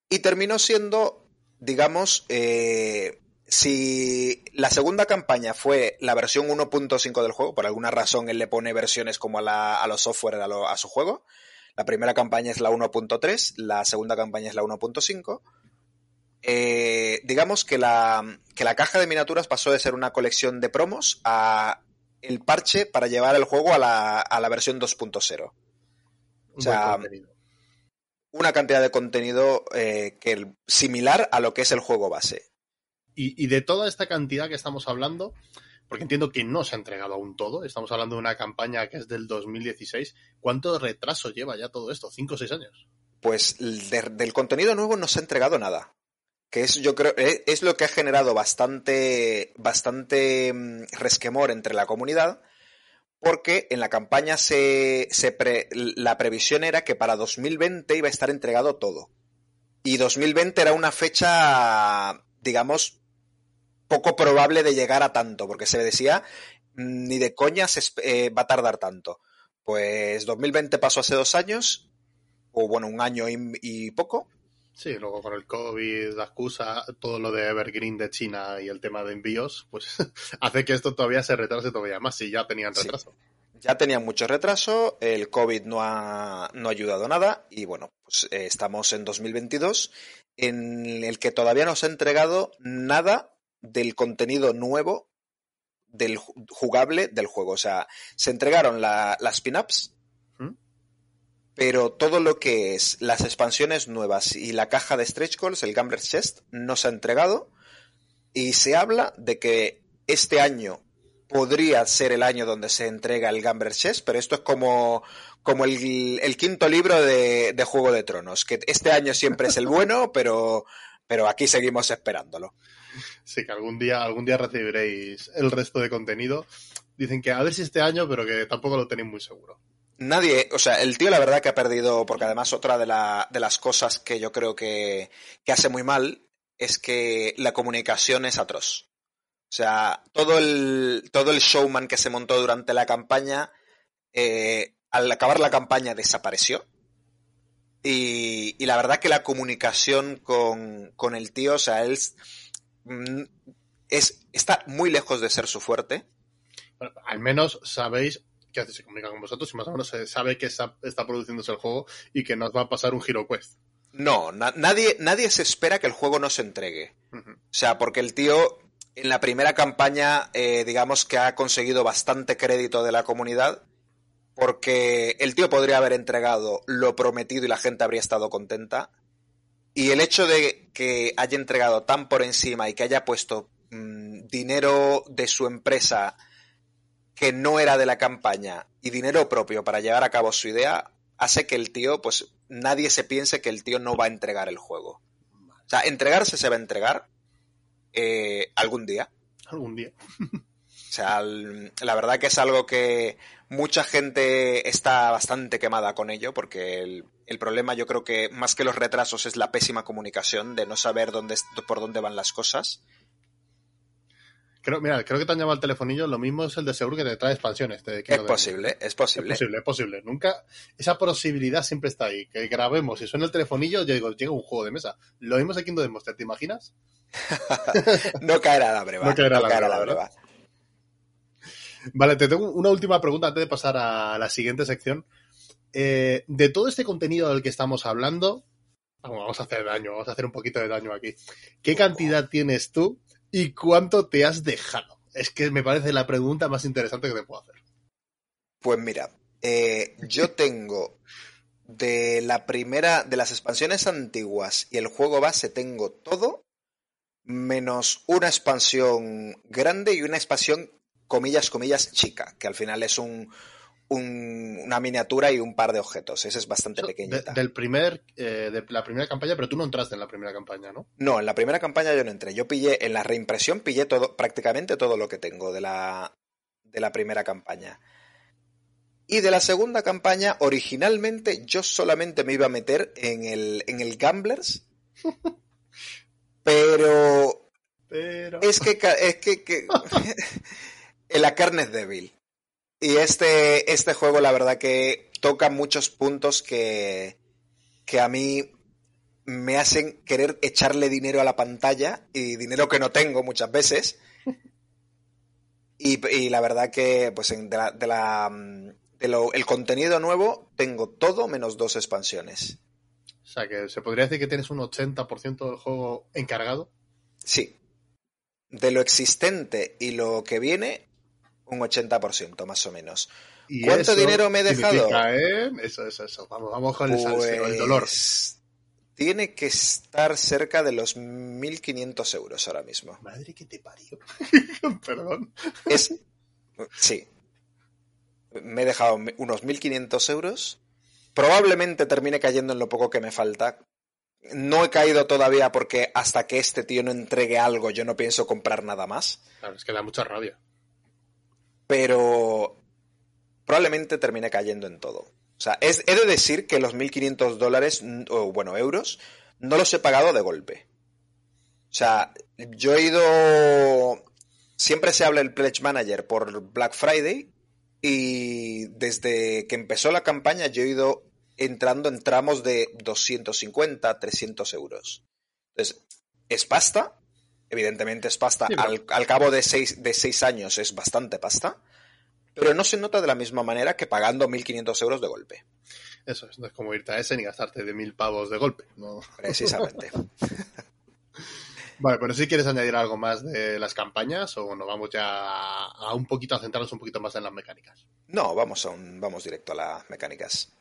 Y terminó siendo digamos, eh, si la segunda campaña fue la versión 1.5 del juego, por alguna razón él le pone versiones como a, la, a los software a, su juego, la primera campaña es la 1.3, la segunda campaña es la 1.5. eh, digamos que la, que la caja de miniaturas pasó de ser una colección de promos a el parche para llevar el juego a la, a la versión 2.0. Un O sea. Una cantidad de contenido eh, que, similar a lo que es el juego base. Y, y de toda esta cantidad que estamos hablando, porque entiendo que no se ha entregado aún todo, estamos hablando de una campaña que es del 2016, ¿cuánto retraso lleva ya todo esto? ¿Cinco o seis años? Pues de- del contenido nuevo no se ha entregado nada. Que es, yo creo, eh, es lo que ha generado bastante, bastante mm, resquemor entre la comunidad, porque en la campaña se, se pre- la previsión era que para 2020 iba a estar entregado todo. Y 2020 era una fecha, digamos, poco probable de llegar a tanto, porque se decía, "Mm, ni de coña se eh, va a tardar tanto. Pues 2020 pasó hace dos años, o bueno, un año y poco. Sí, luego con el COVID, la excusa, todo lo de Evergreen de China y el tema de envíos, pues [LAUGHS] hace que esto todavía se retrase todavía más, si ya tenían Sí. retraso. Ya tenían mucho retraso, el COVID no ha, no ha ayudado nada y bueno, pues eh, estamos en 2022 en el que todavía no se ha entregado nada del contenido nuevo del ju- jugable del juego. O sea, se entregaron la- las pin-ups. Pero todo lo que es las expansiones nuevas y la caja de stretch goals, el Gambler Chest, no se ha entregado. Y se habla de que este año podría ser el año donde se entrega el Gambler Chest, pero esto es como, como el, el quinto libro de, de Juego de Tronos, que este año siempre es el bueno, [LAUGHS] pero, pero aquí seguimos esperándolo. Sí, que algún día, algún día recibiréis el resto de contenido. Dicen que a ver si este año, pero que tampoco lo tenéis muy seguro. Nadie, o sea, el tío la verdad que ha perdido, porque además otra de, la- de las cosas que yo creo que, que hace muy mal es que la comunicación es atroz. O sea, todo el, todo el showman que se montó durante la campaña, eh, al acabar la campaña desapareció. Y, y la verdad que la comunicación con, con el tío, o sea, él es, mm, es- está muy lejos de ser su fuerte. Bueno, al menos sabéis que se comunica con vosotros y más o menos se sabe que está, está produciéndose el juego y que nos va a pasar un Hero Quest. No, na- nadie, nadie se espera que el juego no se entregue. O sea, porque el tío en la primera campaña, eh, digamos que ha conseguido bastante crédito de la comunidad, porque el tío podría haber entregado lo prometido y la gente habría estado contenta. Y el hecho de que haya entregado tan por encima y que haya puesto mm, dinero de su empresa que no era de la campaña y dinero propio para llevar a cabo su idea, hace que el tío, pues nadie se piense que el tío no va a entregar el juego. O sea, entregarse se va a entregar eh, algún día. Algún día. O sea, la verdad que es algo que mucha gente está bastante quemada con ello, porque el, el problema yo creo que más que los retrasos es la pésima comunicación de no saber dónde, por dónde van las cosas. Creo, mira, creo que te han llamado al telefonillo. Lo mismo es el de seguro que te trae expansiones. Es Kingdom Hearts. posible, es Es posible. posible, es posible. Nunca, esa posibilidad siempre está ahí. Que grabemos y suena el telefonillo, yo digo, llega un juego de mesa. Lo mismo aquí en Kingdom Hearts, ¿te imaginas? [LAUGHS] No caerá la breva. [LAUGHS] No caerá la caerá breva. Vale, te tengo una última pregunta antes de pasar a la siguiente sección. Eh, de todo este contenido del que estamos hablando, vamos a hacer daño, vamos a hacer un poquito de daño aquí. ¿Qué cantidad tienes tú y cuánto te has dejado? Es que me parece la pregunta más interesante que te puedo hacer. Pues mira, eh, yo [LAUGHS] tengo de la primera, de las expansiones antiguas y el juego base tengo todo, menos una expansión grande y una expansión, comillas, comillas, chica, que al final es un, un- una miniatura y un par de objetos. Esa es bastante De- pequeñita. del primer, eh, de la primera campaña, pero tú no entraste en la primera campaña, ¿no? No, en la primera campaña yo no entré. Yo pillé, en la reimpresión pillé todo, prácticamente todo lo que tengo de la, de la primera campaña. Y de la segunda campaña, originalmente yo solamente me iba a meter en el, en el Gamblers. [LAUGHS] Pero Pero... es que, es que, que- [LAUGHS] [LAUGHS] la carne es débil. Y este, este juego, la verdad que toca muchos puntos que, que a mí me hacen querer echarle dinero a la pantalla y dinero que no tengo muchas veces. Y, y la verdad que, pues, de la, de la de lo, el contenido nuevo tengo todo menos dos expansiones. O sea, que se podría decir que tienes un 80% del juego encargado. Sí. De lo existente y lo que viene, un 80% más o menos. Y ¿Cuánto eso dinero me he dejado? ¿eh? Eso, eso, eso. Vamos, vamos con el salseo, el dolor. Pues, Tiene que estar cerca de los 1.500 euros ahora mismo. Madre que te parió. [LAUGHS] Perdón. Es. Sí. Me he dejado unos 1.500 euros. Probablemente termine cayendo en lo poco que me falta. No he caído todavía porque hasta que este tío no entregue algo yo no pienso comprar nada más. Claro, es que da mucha rabia. Pero probablemente termine cayendo en todo. O sea, es, he de decir que los 1.500 dólares, o bueno, euros, no los he pagado de golpe. O sea, yo he ido... Siempre se habla el Pledge Manager por Black Friday y desde que empezó la campaña yo he ido entrando en tramos de 250, 300 euros. Entonces, es pasta, evidentemente es pasta, Sí, pero- al, al cabo de seis, de seis años es bastante pasta, pero no se nota de la misma manera que pagando 1.500 euros de golpe, Eso es, no es como irte a ese ni gastarte de mil pavos de golpe. No. precisamente. [LAUGHS] Vale, pero si quieres añadir algo más de las campañas o nos vamos ya a un poquito a centrarnos un poquito más en las mecánicas. No, vamos, a un, vamos directo a las mecánicas.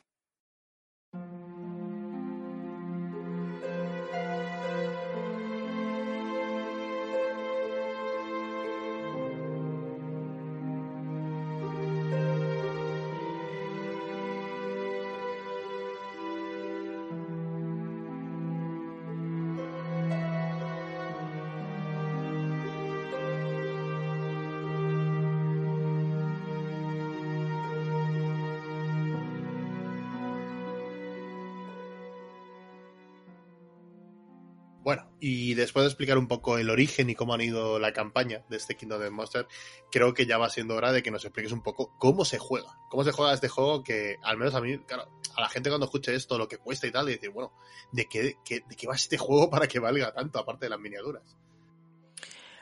Después de explicar un poco el origen y cómo han ido la campaña de este Kingdom Death Monster, creo que ya va siendo hora de que nos expliques un poco cómo se juega. Cómo se juega este juego que, al menos a mí, claro, a la gente cuando escuche esto, lo que cuesta y tal, y decir, bueno, ¿de qué, qué- de qué va este juego para que valga tanto, aparte de las miniaturas?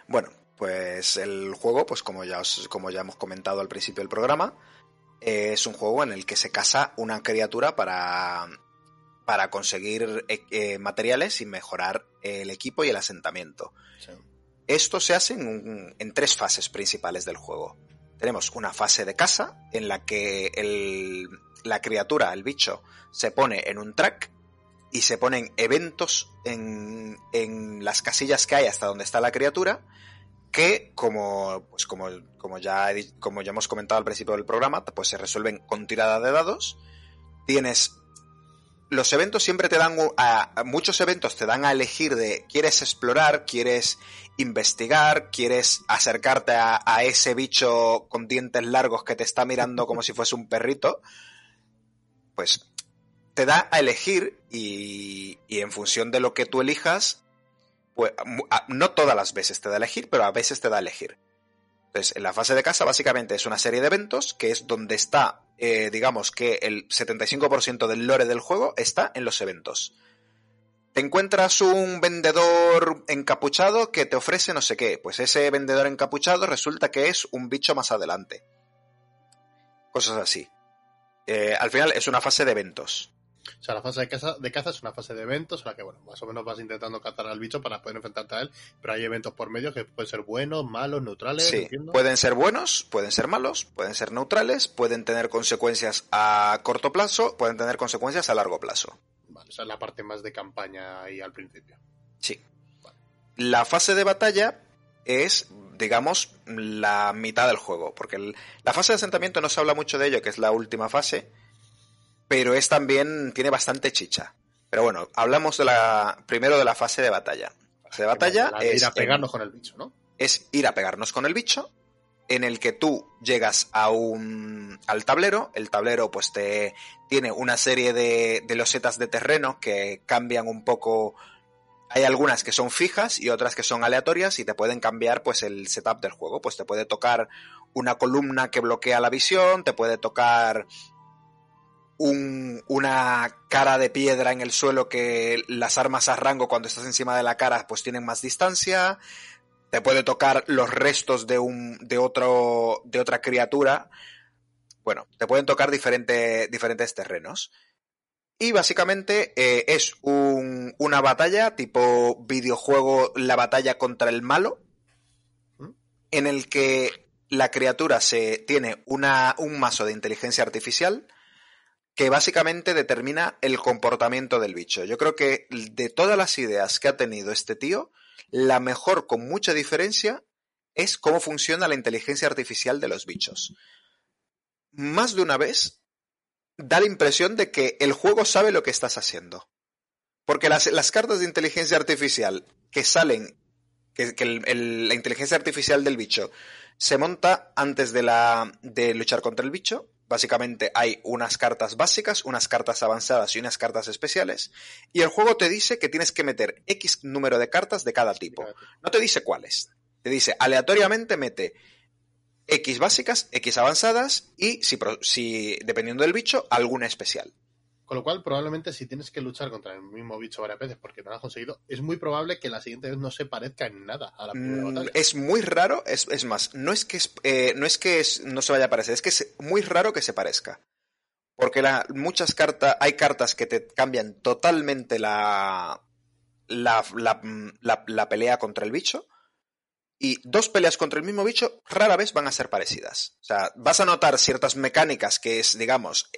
Bueno, pues el juego, pues como ya, os- como ya hemos comentado al principio del programa, es un juego en el que se casa una criatura para, para conseguir eh, eh, materiales y mejorar el equipo y el asentamiento. Esto se hace en, tres fases principales del juego. Tenemos una fase de casa en la que el- la criatura, el bicho, se pone en un track y se ponen eventos en, en las casillas que hay hasta donde está la criatura que como pues como, como ya como ya hemos comentado al principio del programa pues se resuelven con tirada de dados tienes los eventos siempre te dan a, muchos eventos te dan a elegir de quieres explorar quieres investigar quieres acercarte a, ese bicho con dientes largos que te está mirando como si fuese un perrito pues te da a elegir y, y en función de lo que tú elijas pues no todas las veces te da a elegir, pero a veces te da a elegir. Entonces, en la fase de casa básicamente es una serie de eventos que es donde está, eh, digamos que el 75% del lore del juego está en los eventos. Te encuentras un vendedor encapuchado que te ofrece no sé qué, pues ese vendedor encapuchado resulta que es un bicho más adelante. Cosas así. Eh, al final es una fase de eventos. O sea, la fase de caza, de caza es una fase de eventos en la que, bueno, más o menos vas intentando cazar al bicho para poder enfrentarte a él, pero hay eventos por medio que pueden ser buenos, malos, neutrales, Sí, entiendo. pueden ser buenos, pueden ser malos, pueden ser neutrales, pueden tener consecuencias a corto plazo, pueden tener consecuencias a largo plazo. Vale, esa es la parte más de campaña ahí al principio. Sí. La fase de batalla es, digamos, la mitad del juego, porque el- la fase de asentamiento no se habla mucho de ello, que es la última fase, pero es también, tiene bastante chicha. Pero bueno, hablamos de la, primero de la fase de batalla. La fase de batalla de es ir a en- pegarnos con el bicho, ¿no? es ir a pegarnos con el bicho, en el que tú llegas a un, al tablero, el tablero pues te tiene una serie de, de losetas de terreno que cambian un poco, hay algunas que son fijas y otras que son aleatorias y te pueden cambiar pues el setup del juego, pues te puede tocar una columna que bloquea la visión, te puede tocar un- una cara de piedra en el suelo que las armas a rango cuando estás encima de la cara pues tienen más distancia. Te puede tocar los restos de un de otro de otra criatura. Bueno, te pueden tocar diferente- diferentes terrenos. Y básicamente eh, es un- una batalla tipo videojuego, la batalla contra el malo, en el que la criatura se tiene una, un mazo de inteligencia artificial que básicamente determina el comportamiento del bicho. Yo creo que de todas las ideas que ha tenido este tío, la mejor con mucha diferencia es cómo funciona la inteligencia artificial de los bichos. Más de una vez da la impresión de que el juego sabe lo que estás haciendo. Porque las, cartas de inteligencia artificial que salen, que, la inteligencia artificial del bicho se monta antes de, la, de luchar contra el bicho. Básicamente hay unas cartas básicas, unas cartas avanzadas y unas cartas especiales. Y el juego te dice que tienes que meter X número de cartas de cada tipo. No te dice cuáles. Te dice aleatoriamente mete X básicas, X avanzadas y, si, si dependiendo del bicho, alguna especial. Con lo cual, probablemente si tienes que luchar contra el mismo bicho varias veces porque no lo has conseguido, es muy probable que la siguiente vez no se parezca en nada a la primera Mm, batalla. Es muy raro, es, es más, no es que, es, eh, no, es que es- no se vaya a parecer, es que es muy raro que se parezca. Porque la, muchas cartas, hay cartas que te cambian totalmente la, la, la, la- la pelea contra el bicho. Y dos peleas contra el mismo bicho rara vez van a ser parecidas. O sea, vas a notar ciertas mecánicas que es, digamos,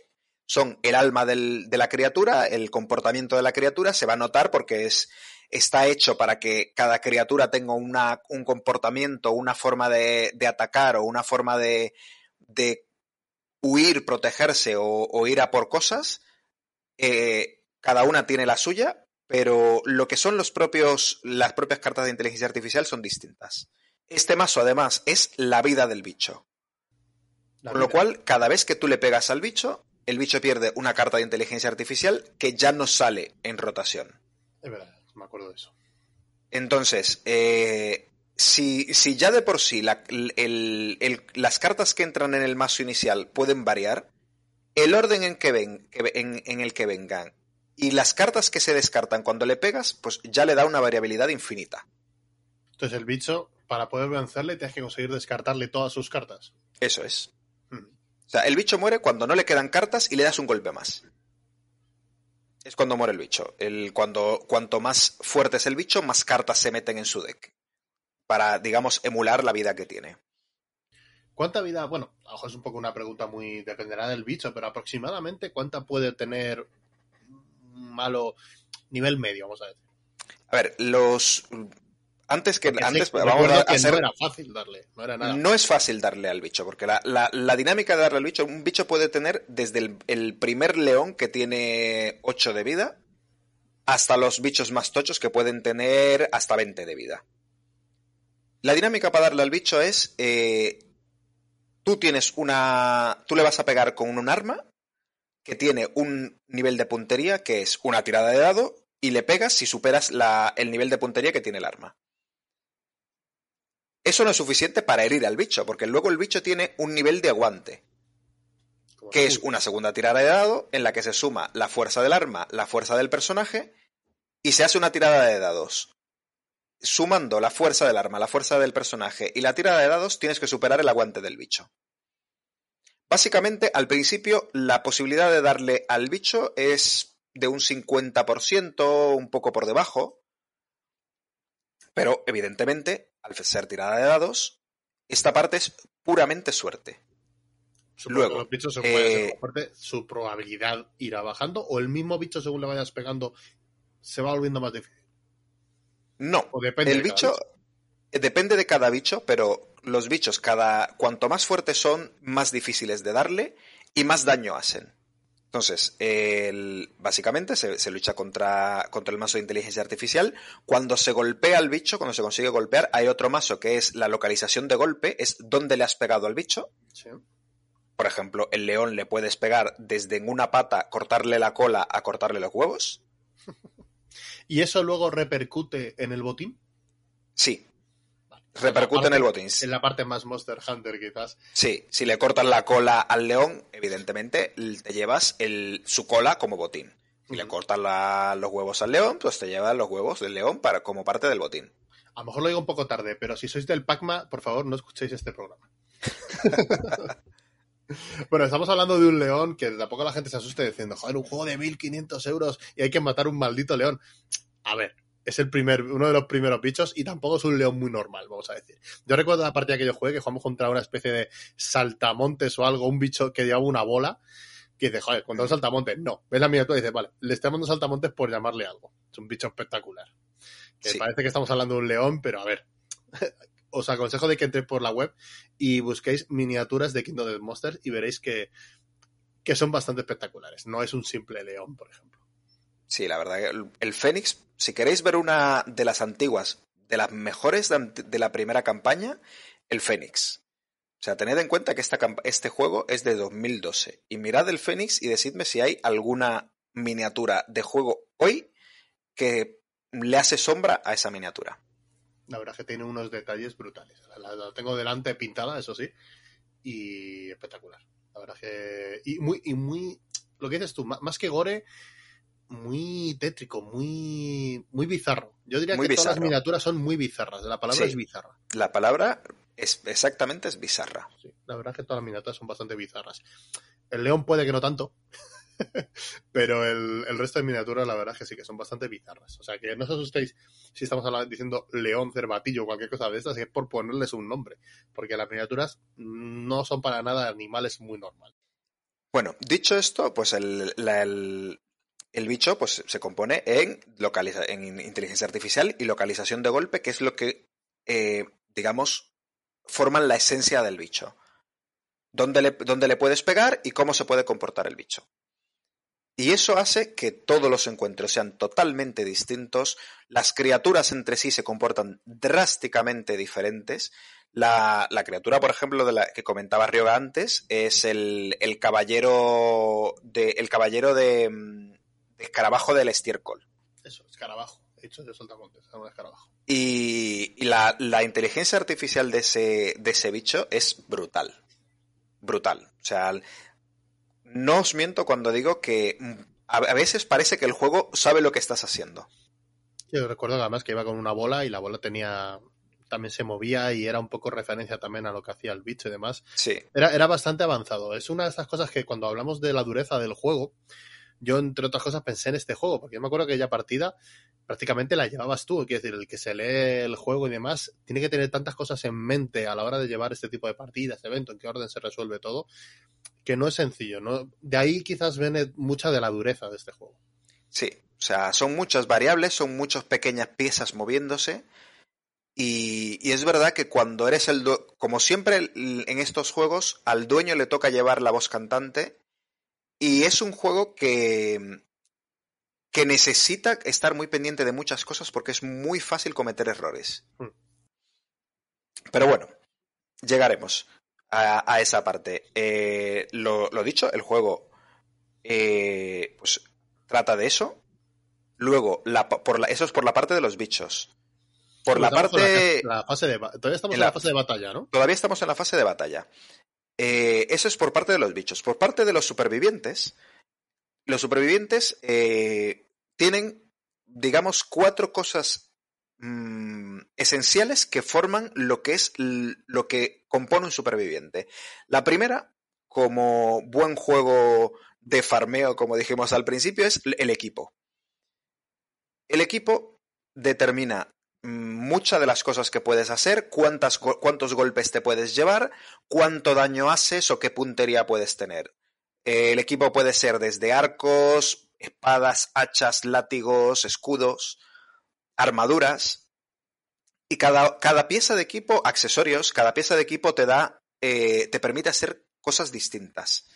son el alma del- de la criatura, el comportamiento de la criatura, se va a notar porque es, está hecho para que cada criatura tenga una, un comportamiento, una forma de, de atacar o una forma de, de huir, protegerse o, o ir a por cosas. Eh, cada una tiene la suya, pero lo que son los propios, las propias cartas de inteligencia artificial son distintas. Este mazo, además, es la vida del bicho. La Con lo cual, cada vez que tú le pegas al bicho, el bicho pierde una carta de inteligencia artificial que ya no sale en rotación. Es verdad, me acuerdo de eso. Entonces, eh, si, si ya de por sí la- el- el- las cartas que entran en el mazo inicial pueden variar, el orden en, que ven, en el que vengan y las cartas que se descartan cuando le pegas, pues ya le da una variabilidad infinita. Entonces el bicho, para poder vencerle, tienes que conseguir descartarle todas sus cartas. Eso es. O sea, el bicho muere cuando no le quedan cartas y le das un golpe más. Es cuando muere el bicho. El, cuando, cuanto más fuerte es el bicho, más cartas se meten en su deck. Para, digamos, emular la vida que tiene. ¿Cuánta vida? Bueno, mejor es un poco una pregunta muy. dependerá del bicho, pero aproximadamente cuánta puede tener un malo nivel medio, vamos a decir. A ver, los. Antes que. Porque Antes, sí, vamos a que hacer. no era fácil darle, no era nada. No es fácil darle al bicho, porque la, la- la dinámica de darle al bicho, un bicho puede tener desde el, el primer león que tiene 8 de vida hasta los bichos más tochos que pueden tener hasta 20 de vida. La dinámica para darle al bicho es, eh, tú tienes una, tú le vas a pegar con un arma que tiene un nivel de puntería que es una tirada de dado y le pegas si superas la- el nivel de puntería que tiene el arma. Eso no es suficiente para herir al bicho, porque luego el bicho tiene un nivel de aguante, que es una segunda tirada de dado en la que se suma la fuerza del arma, la fuerza del personaje, y se hace una tirada de dados. Sumando la fuerza del arma, la fuerza del personaje y la tirada de dados, tienes que superar el aguante del bicho. Básicamente, al principio, la posibilidad de darle al bicho es de un 50%, un poco por debajo, pero evidentemente, al ser tirada de dados, esta parte es puramente suerte. Supongo luego, los bichos, según eh, fuerte, su probabilidad irá bajando, o el mismo bicho, según le vayas pegando, se va volviendo más difícil. No, O depende el de bicho eh, depende de cada bicho, pero los bichos cada cuanto más fuertes son, más difíciles de darle y más daño hacen. Entonces, el- básicamente se, se lucha contra, contra el mazo de inteligencia artificial. Cuando se golpea al bicho, cuando se consigue golpear, hay otro mazo que es la localización de golpe, es dónde le has pegado al bicho. Sí. Por ejemplo, el león le puedes pegar desde en una pata, cortarle la cola a cortarle los huevos. [LAUGHS] ¿Y eso luego repercute en el botín? Sí. Repercute en el botín. En la parte más Monster Hunter, quizás. Sí, si le cortas la cola al león, evidentemente te llevas el, su cola como botín. Si le cortas la- los huevos al león, pues te llevas los huevos del león para, como parte del botín. A lo mejor lo digo un poco tarde, pero si sois del Pacma, por favor, no escuchéis este programa. [LAUGHS] bueno, estamos hablando de un león que tampoco la gente se asuste diciendo, joder, un juego de 1500 euros y hay que matar un maldito león. A ver, es el primer, uno de los primeros bichos y tampoco es un león muy normal, vamos a decir. Yo recuerdo la partida que yo jugué que jugamos contra una especie de saltamontes o algo, un bicho que llevaba una bola. Que dice, joder, contra un saltamontes, no. Ves la miniatura y dice, vale, le estoy llamando saltamontes por llamarle algo. Es un bicho espectacular. Que Sí. parece que estamos hablando de un león, pero a ver. [LAUGHS] Os aconsejo de que entréis por la web y busquéis miniaturas de Kingdom Death Monsters y veréis que, que son bastante espectaculares. No es un simple león, por ejemplo. Sí, la verdad que el, Fénix, si queréis ver una de las antiguas, de las mejores de, la primera campaña, el Fénix. O sea, tened en cuenta que esta, este juego es de 2012. Y mirad el Fénix y decidme si hay alguna miniatura de juego hoy que le hace sombra a esa miniatura. La verdad es que tiene unos detalles brutales. La, tengo delante pintada, eso sí, y espectacular. La verdad es que. Y muy, y muy. Lo que dices tú, más que gore, muy tétrico, muy, muy bizarro. Yo diría Muy que todas las miniaturas son muy bizarras. La palabra Sí. es bizarra. La palabra es exactamente es bizarra. Sí, la verdad es que todas las miniaturas son bastante bizarras. El león puede que no tanto, [LAUGHS] pero el, el resto de miniaturas la verdad es que sí que son bastante bizarras. O sea que no os asustéis si estamos hablando, diciendo león, cervatillo o cualquier cosa de estas, es por ponerles un nombre, porque las miniaturas no son para nada animales muy normales. Bueno, dicho esto, pues el, la- el- el bicho pues, se compone en, en inteligencia artificial y localización de golpe, que es lo que, eh, digamos, forman la esencia del bicho. Dónde le, dónde le puedes pegar y cómo se puede comportar el bicho. Y eso hace que todos los encuentros sean totalmente distintos, las criaturas entre sí se comportan drásticamente diferentes. La, la criatura, por ejemplo, de la que comentaba Ryoga antes, es el, el caballero de. el caballero de, mm, de escarabajo del estiércol. Eso, escarabajo. He dicho yo soltamontes, es un escarabajo. Y, y la, la inteligencia artificial de ese, de ese bicho es brutal. Brutal. O sea, no os miento cuando digo que a, a veces parece que el juego sabe lo que estás haciendo. Yo recuerdo además que iba con una bola y la bola tenía también se movía y era un poco referencia también a lo que hacía el bicho y demás. Sí, Era, era bastante avanzado. Es una de esas cosas que cuando hablamos de la dureza del juego, yo entre otras cosas pensé en este juego, porque yo me acuerdo que ya partida prácticamente la llevabas tú. Quiero decir, el que se lee el juego y demás tiene que tener tantas cosas en mente a la hora de llevar este tipo de partidas, evento, en qué orden se resuelve todo, que no es sencillo. ¿no? De ahí quizás viene mucha de la dureza de este juego. sí. O sea, son muchas variables, son muchas pequeñas piezas moviéndose. Y, y es verdad que cuando eres el... Como siempre en estos juegos, al dueño le toca llevar la voz cantante. Y es un juego que, que necesita estar muy pendiente de muchas cosas porque es muy fácil cometer errores. Hmm. Pero bueno, llegaremos a, a esa parte. Eh, lo, lo dicho, el juego eh, pues, trata de eso. Luego, la, por la, eso es por la parte de los bichos. Por la parte... la- la fase de, todavía estamos en la- fase de batalla, ¿no? Todavía estamos en la fase de batalla. Eh, eso es por parte de los bichos. Por parte de los supervivientes, los supervivientes eh, tienen, digamos, cuatro cosas mm, esenciales que forman lo que es lo que compone un superviviente. La primera, como buen juego de farmeo, como dijimos al principio, es el equipo. El equipo determina muchas de las cosas que puedes hacer, cuántos golpes te puedes llevar, cuánto daño haces o qué puntería puedes tener. El equipo puede ser desde arcos, espadas, hachas, látigos, escudos, armaduras. Y cada, cada pieza de equipo, accesorios, cada pieza de equipo te da, eh, te permite hacer cosas distintas.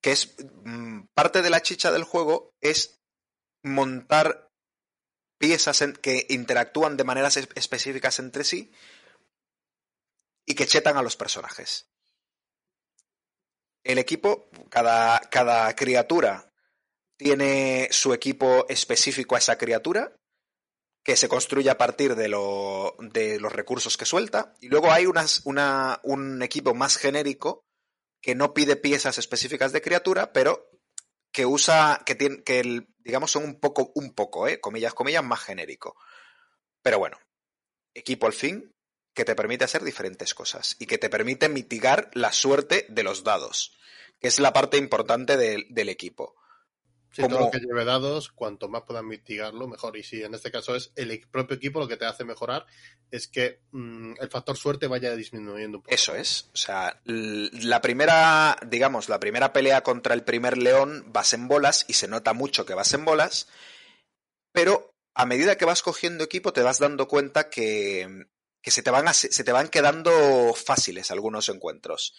Que es mm, parte de la chicha del juego, es montar piezas en- que interactúan de maneras es- específicas entre sí y que chetan a los personajes. El equipo, cada, criatura tiene su equipo específico a esa criatura que se construye a partir de, lo, de los recursos que suelta. Y luego hay unas, una, un equipo más genérico que no pide piezas específicas de criatura, pero que usa, que tiene, que el, digamos son un poco, un poco, eh, comillas, comillas, más genérico. Pero bueno, equipo al fin que te permite hacer diferentes cosas y que te permite mitigar la suerte de los dados, que es la parte importante del, del equipo. Si todo lo que lleve dados, cuanto más puedan mitigarlo, mejor. Y si en este caso es el propio equipo lo que te hace mejorar, es que mmm, el factor suerte vaya disminuyendo un poco. Eso es. O sea, la primera, digamos, la primera pelea contra el primer león vas en bolas y se nota mucho que vas en bolas, pero a medida que vas cogiendo equipo te vas dando cuenta que, que se, te van a, se te van quedando fáciles algunos encuentros.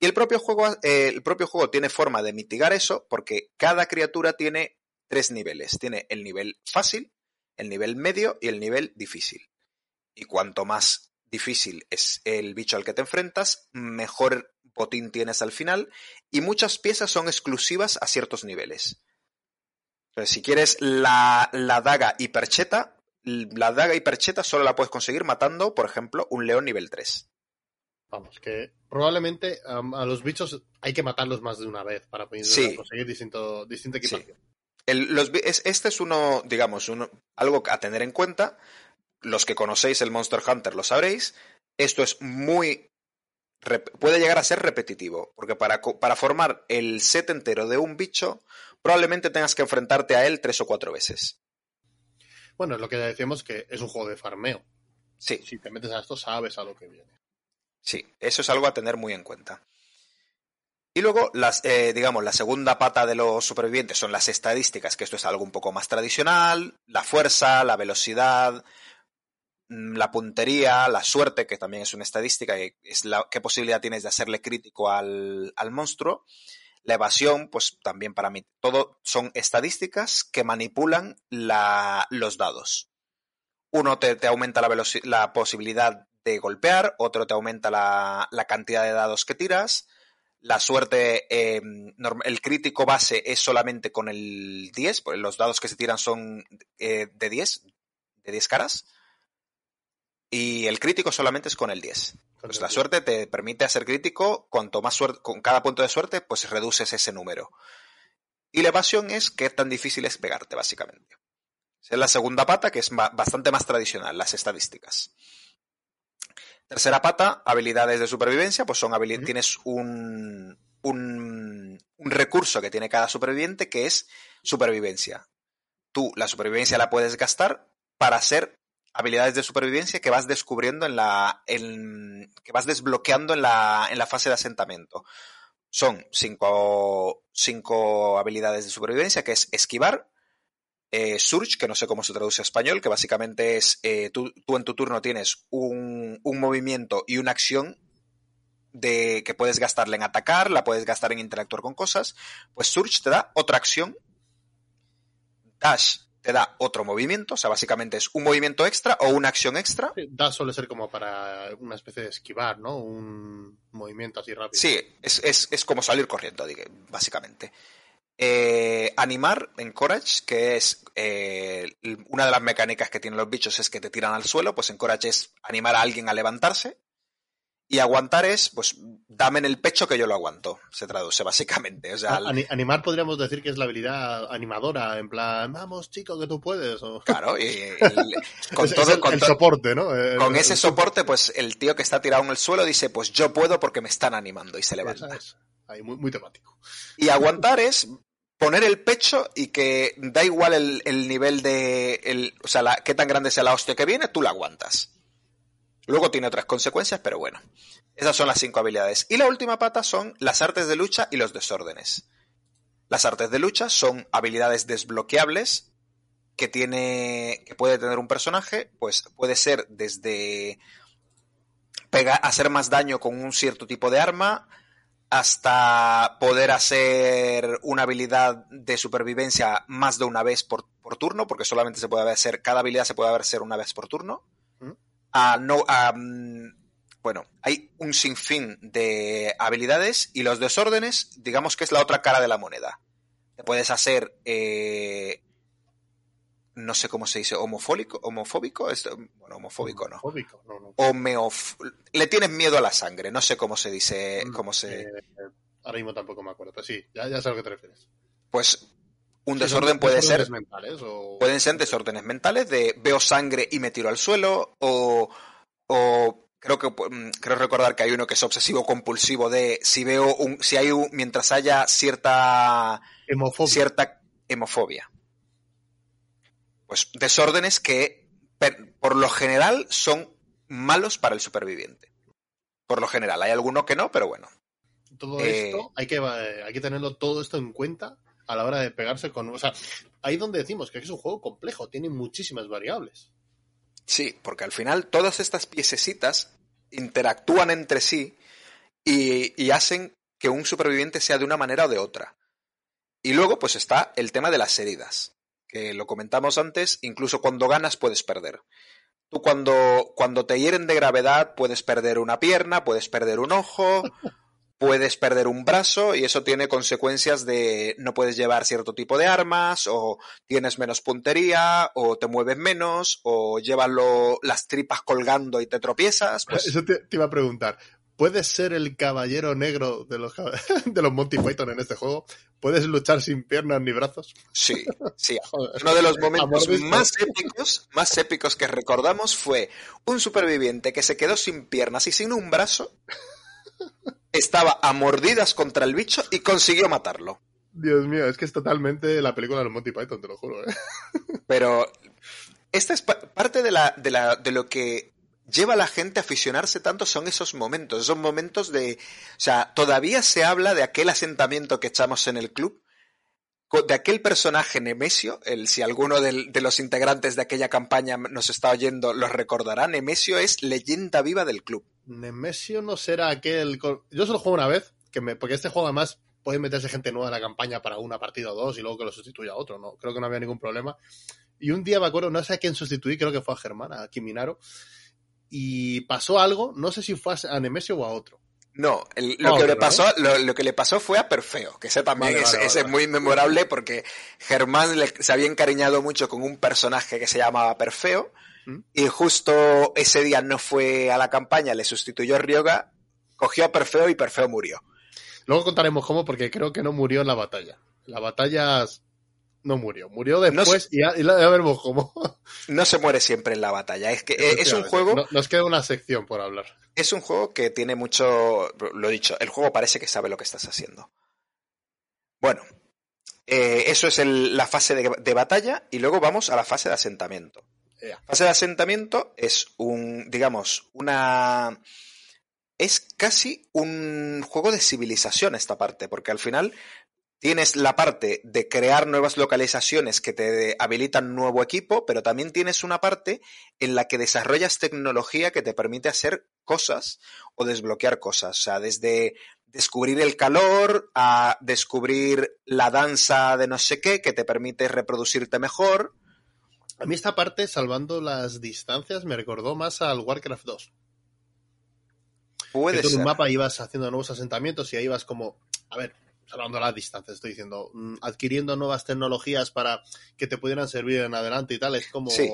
Y el propio, juego, eh, el propio juego tiene forma de mitigar eso porque cada criatura tiene tres niveles. Tiene el nivel fácil, el nivel medio y el nivel difícil. Y cuanto más difícil es el bicho al que te enfrentas, mejor botín tienes al final y muchas piezas son exclusivas a ciertos niveles. Entonces, si quieres la, la daga hipercheta, la daga hipercheta solo la puedes conseguir matando, por ejemplo, un león nivel 3. Vamos, que probablemente um, a los bichos hay que matarlos más de una vez para poder Sí. conseguir distinto, distinta equipación. El- los bi- es- este es uno, digamos, uno, algo a tener en cuenta. Los que conocéis el Monster Hunter lo sabréis. Esto es muy. rep- puede llegar a ser repetitivo, porque para, para formar el set entero de un bicho, probablemente tengas que enfrentarte a él tres o cuatro veces. Bueno, es lo que decíamos que es un juego de farmeo. Sí, Si te metes a esto, sabes a lo que viene. Sí, eso es algo a tener muy en cuenta. Y luego, las, eh, digamos, la segunda pata de los supervivientes son las estadísticas, que esto es algo un poco más tradicional, la fuerza, la velocidad, mm, la puntería, la suerte, que también es una estadística, y es la, qué posibilidad tienes de hacerle crítico al, al monstruo. La evasión, pues también para mí, todo son estadísticas que manipulan la, los dados. Uno te, te aumenta la, la posibilidad de golpear, otro te aumenta la, la cantidad de dados que tiras. La suerte, eh, norm- el crítico base es solamente con el 10, porque los dados que se tiran son eh, de 10, de 10 caras. Y el crítico solamente es con el 10. Pues la suerte te permite hacer crítico, cuanto más suerte, con cada punto de suerte, pues reduces ese número. Y la evasión es qué tan difícil es pegarte, básicamente. Es la segunda pata, que es ba- bastante más tradicional, las estadísticas. Tercera pata, habilidades de supervivencia, pues son tienes un, un, un recurso que tiene cada superviviente que es supervivencia. Tú la supervivencia la puedes gastar para hacer habilidades de supervivencia que vas descubriendo en la. en- que vas desbloqueando en la, en la fase de asentamiento. Son cinco, cinco habilidades de supervivencia, que es esquivar, eh, Surge, que no sé cómo se traduce a español, que básicamente es eh, tú, tú en tu turno tienes un, un movimiento y una acción de que puedes gastarla en atacar, la puedes gastar en interactuar con cosas, pues Surge te da otra acción, Dash te da otro movimiento, o sea, básicamente es un movimiento extra o una acción extra. Sí, Da suele ser como para una especie de esquivar, ¿no? Un movimiento así rápido. Sí, es, es, es como salir corriendo, básicamente. Eh, animar, encourage, que es eh, una de las mecánicas que tienen los bichos es que te tiran al suelo, pues encourage es animar a alguien a levantarse. Y aguantar es, pues, dame en el pecho que yo lo aguanto, se traduce [LAUGHS] básicamente. O sea, A- ani- animar podríamos decir que es la habilidad animadora, en plan, vamos chico, que tú puedes. o- [LAUGHS] claro, y, con Es- es todo, el, con el to- soporte, ¿no? El- con ese soporte, pues el tío que está tirado en el suelo dice, pues yo puedo porque me están animando y se levanta. Ahí, muy, temático. Y aguantar es poner el pecho y que da igual el, el nivel de. El, o sea, la, qué tan grande sea la hostia que viene, tú la aguantas. Luego tiene otras consecuencias, pero bueno. Esas son las cinco habilidades. Y la última pata son las artes de lucha y los desórdenes. Las artes de lucha son habilidades desbloqueables que tiene. que puede tener un personaje. Pues puede ser desde hacer más daño con un cierto tipo de arma, hasta poder hacer una habilidad de supervivencia más de una vez por, por turno, porque solamente se puede hacer, cada habilidad se puede hacer una vez por turno. No, mm, bueno, hay un sinfín de habilidades y los desórdenes, digamos que es la otra cara de la moneda. Te puedes hacer eh, no sé cómo se dice, homofóbico, homofóbico, bueno, homofóbico no. Homofóbico, no, no. Homeof le tienes miedo a la sangre, no sé cómo se dice, Mm, cómo se... eh, ahora mismo tampoco me acuerdo, pero sí, ya, ya sé a lo que te refieres. Pues un Sí, desorden puede ser desórdenes mentales o... Pueden ser desórdenes mentales de veo sangre y me tiro al suelo o, o creo que mm, creo recordar que hay uno que es obsesivo compulsivo de si veo un si hay un mientras haya cierta Hemofobia. cierta hemofobia. Pues desórdenes que por lo general son malos para el superviviente. Por lo general, hay alguno que no, pero bueno. Todo Eh, esto hay que, eh, hay que tenerlo todo esto en cuenta a la hora de pegarse con... O sea, ahí donde decimos que es un juego complejo, tiene muchísimas variables. Sí, porque al final todas estas piececitas interactúan entre sí y, y hacen que un superviviente sea de una manera o de otra. Y luego, pues está el tema de las heridas, que lo comentamos antes, incluso cuando ganas puedes perder. Tú cuando, cuando te hieren de gravedad puedes perder una pierna, puedes perder un ojo, [LAUGHS] puedes perder un brazo y eso tiene consecuencias de no puedes llevar cierto tipo de armas o tienes menos puntería o te mueves menos o llevas las tripas colgando y te tropiezas. Pues, Eso te, te iba a preguntar. ¿Puedes ser el caballero negro de los, [LAUGHS] de los Monty Python en este juego? ¿Puedes luchar sin piernas ni brazos? sí, sí. [LAUGHS] Uno de los momentos más épicos, más épicos que recordamos fue un superviviente que se quedó sin piernas y sin un brazo, [LAUGHS] estaba a mordidas contra el bicho y consiguió matarlo. Dios mío, es que es totalmente la película de los Monty Python, te lo juro. ¿eh? Pero esta es pa- parte de, la, de, la, de lo que lleva a la gente a aficionarse tanto son esos momentos, esos momentos de... O sea, todavía se habla de aquel asentamiento que echamos en el club, de aquel personaje Nemesio, el, si alguno de los integrantes de aquella campaña nos está oyendo los recordará, Nemesio es leyenda viva del club. Nemesio no será aquel... Yo solo juego una vez, que me... porque este juego además puede meterse gente nueva en la campaña para una partida o dos y luego que lo sustituya a otro, ¿no? Creo que no había ningún problema. Y un día me acuerdo, no sé a quién sustituí, creo que fue a Germán, a Kiminaro, y pasó algo, no sé si fue a Nemesio o a otro. No, el- lo, No, que le pero- pasó, lo, lo que le pasó fue a Perfeo, que ese también Vale, es, vale, ese vale. es muy memorable porque Germán le- se había encariñado mucho con un personaje que se llamaba Perfeo ¿Mm? y justo ese día no fue a la campaña, le sustituyó Ryoga, cogió a Perfeo y Perfeo murió. Luego contaremos cómo, porque creo que no murió en la batalla. La batalla no murió. Murió después y, ya, y ya veremos cómo. No se muere siempre en la batalla, es que eh, es un juego No- nos queda una sección por hablar. es un juego que tiene mucho. Lo dicho, el juego parece que sabe lo que estás haciendo. Bueno, eh, eso es el- la fase de, de batalla y luego vamos a la fase de asentamiento. Ea. Fase de asentamiento es un, digamos, una. Es casi un juego de civilización esta parte, porque al final tienes la parte de crear nuevas localizaciones que te habilitan nuevo equipo, pero también tienes una parte en la que desarrollas tecnología que te permite hacer cosas o desbloquear cosas. O sea, desde descubrir el calor a descubrir la danza de no sé qué que te permite reproducirte mejor. A mí esta parte, salvando las distancias, me recordó más al Warcraft 2. Puede que tú en un mapa ibas haciendo nuevos asentamientos y ahí ibas como, a ver, salvando las distancias, estoy diciendo, mm, adquiriendo nuevas tecnologías para que te pudieran servir en adelante y tal, es como Sí.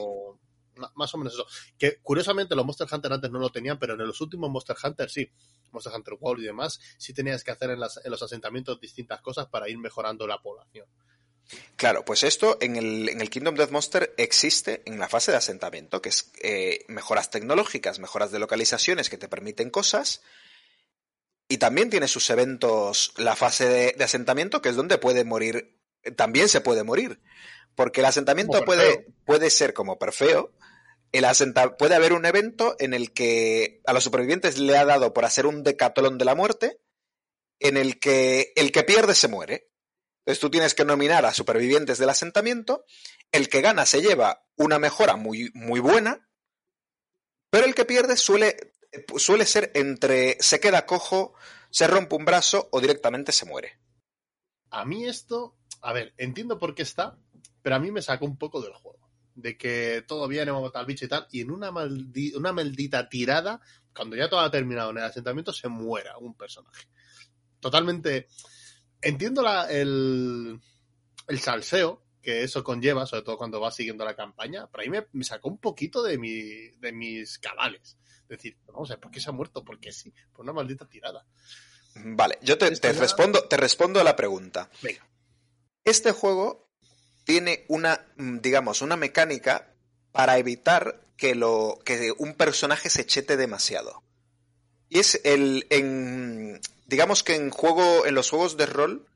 más o menos eso. Que curiosamente los Monster Hunter antes no lo tenían, pero en los últimos Monster Hunter sí. Monster Hunter World y demás, sí tenías que hacer en, las- en los asentamientos distintas cosas para ir mejorando la población. Claro, pues esto en el, en el Kingdom Death Monster existe en la fase de asentamiento, que es eh, mejoras tecnológicas, mejoras de localizaciones que te permiten cosas. Y también tiene sus eventos la fase de, de asentamiento, que es donde puede morir, también se puede morir. Porque el asentamiento puede, puede ser como perfeo. El asenta- puede haber un evento en el que a los supervivientes le ha dado por hacer un decatlón de la muerte, en el que el que pierde se muere. Entonces tú tienes que nominar a supervivientes del asentamiento, el que gana se lleva una mejora muy, muy buena, pero el que pierde suele, suele ser entre se queda cojo, se rompe un brazo o directamente se muere. A mí esto, a ver, entiendo por qué está, pero a mí me sacó un poco del juego. De que todo bien, hemos matado al bicho y tal, y en una, maldi- una maldita tirada, cuando ya todo ha terminado en el asentamiento, se muera un personaje. Totalmente. Entiendo la- el, el salseo, que eso conlleva, sobre todo cuando vas siguiendo la campaña, para mí me, me sacó un poquito de, mi, de mis cabales. Es decir, vamos a ver, ¿por qué se ha muerto? ¿Por qué sí? Por una maldita tirada. Vale, yo te, respondo, te respondo a la pregunta. Venga. Este juego tiene una, mm, digamos, una mecánica para evitar que, lo, que un personaje se chete demasiado. Y es el, en, digamos que en juego, en los juegos de rol,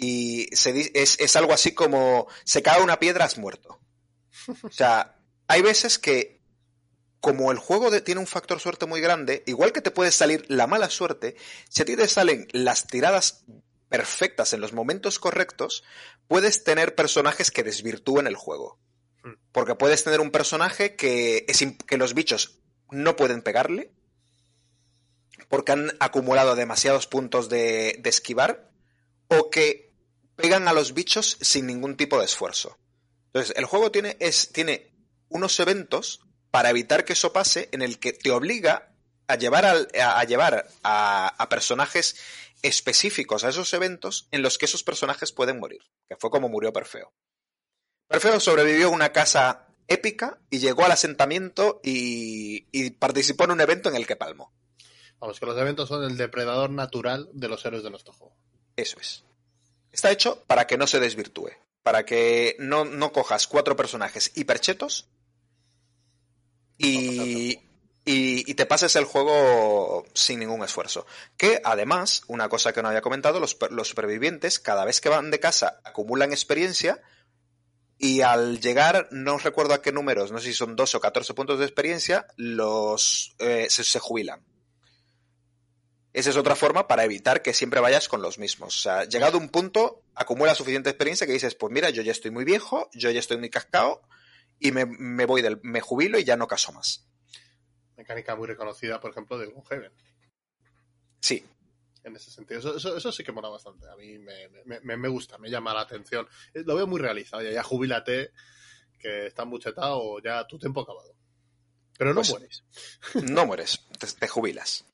y se, es, es algo así como, se cae una piedra, has muerto. O sea, hay veces que, como el juego de- tiene un factor suerte muy grande, igual que te puede salir la mala suerte, si a ti te salen las tiradas perfectas en los momentos correctos, puedes tener personajes que desvirtúen el juego. Hmm. Porque puedes tener un personaje que, es que los bichos no pueden pegarle, porque han acumulado demasiados puntos de, de esquivar, o que pegan a los bichos sin ningún tipo de esfuerzo. Entonces, el juego tiene, es, tiene unos eventos para evitar que eso pase, en el que te obliga a llevar, al- a, a llevar a, a personajes específicos a esos eventos en los que esos personajes pueden morir, que fue como murió Perfeo. Perfeo sobrevivió a una casa épica y llegó al asentamiento y, y participó en un evento en el que palmó. Vamos, que los eventos son el depredador natural de los héroes de nuestro juego. Eso es. Está hecho para que no se desvirtúe, para que no, no cojas cuatro personajes hiperchetos y, y, y te pases el juego sin ningún esfuerzo. Que además, una cosa que no había comentado, los, los supervivientes cada vez que van de casa acumulan experiencia y al llegar, no recuerdo a qué números, no sé si son 12 o 14 puntos de experiencia, los eh, se, se jubilan. Esa es otra forma para evitar que siempre vayas con los mismos. O sea, llegado un punto, acumulas suficiente experiencia que dices, pues mira, yo ya estoy muy viejo, yo ya estoy muy cascado y me, me voy del, me jubilo y ya no caso más. Mecánica muy reconocida, por ejemplo, de Gloomhaven. Sí, En ese sentido. Eso, eso, eso sí que mola bastante. A mí me, me, me- gusta, me llama la atención. Eh, Lo veo muy realizado. Ya, ya jubílate, que está muchetado o ya tu tiempo acabado. Pero no Pues- mueres. no mueres, te, te jubilas.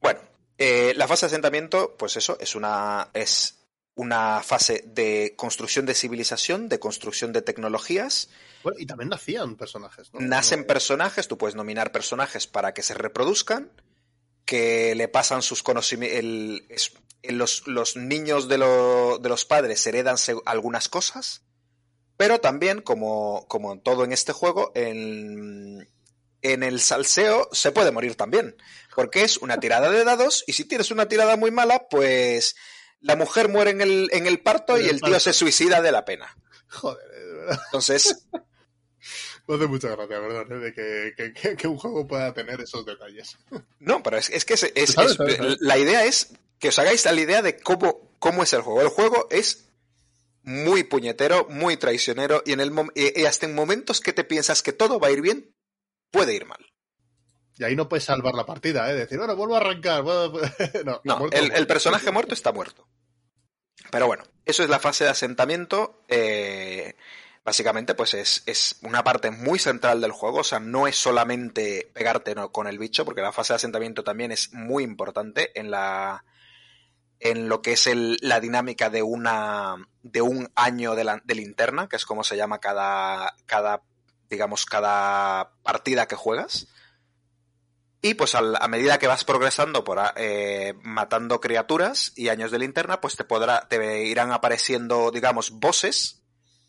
Bueno, eh, la fase de asentamiento, pues eso, es una, es una fase de construcción de civilización, de construcción de tecnologías. Bueno, y también nacían personajes, ¿no? Nacen personajes, tú puedes nominar personajes para que se reproduzcan, que le pasan sus conocimientos. Los, los niños de, lo- de los padres heredan algunas cosas, pero también, como, como todo en este juego, en, en el salseo se puede morir también, porque es una tirada de dados y si tienes una tirada muy mala, pues la mujer muere en el, en el parto En y el tío se suicida de la pena. Joder, de verdad. Entonces, Me hace mucha gracia, ¿verdad? ¿eh? De que, que- que- que un juego pueda tener esos detalles. No, pero es, es que es, es- Sabes, es- sabes, sabes. la idea es que os hagáis la idea de cómo, cómo es el juego. El juego es muy puñetero, muy traicionero y, en el y hasta en momentos que te piensas que todo va a ir bien, puede ir mal. Y ahí no puedes salvar la partida, ¿eh? Decir, bueno, vuelvo a arrancar. vuelvo a- [LAUGHS] no, No, muerto, el, muerto. el personaje muerto está muerto. Pero bueno, eso es la fase de asentamiento. eh, básicamente, pues es, es una parte muy central del juego. O sea, no es solamente pegarte con el bicho, porque la fase de asentamiento también es muy importante en la. en lo que es el- la dinámica de una. de un año de, la, de linterna, que es como se llama cada. cada. Digamos, cada partida que juegas. Y pues a medida que vas progresando por eh, matando criaturas y años de linterna, pues te podrá, te irán apareciendo, digamos, bosses,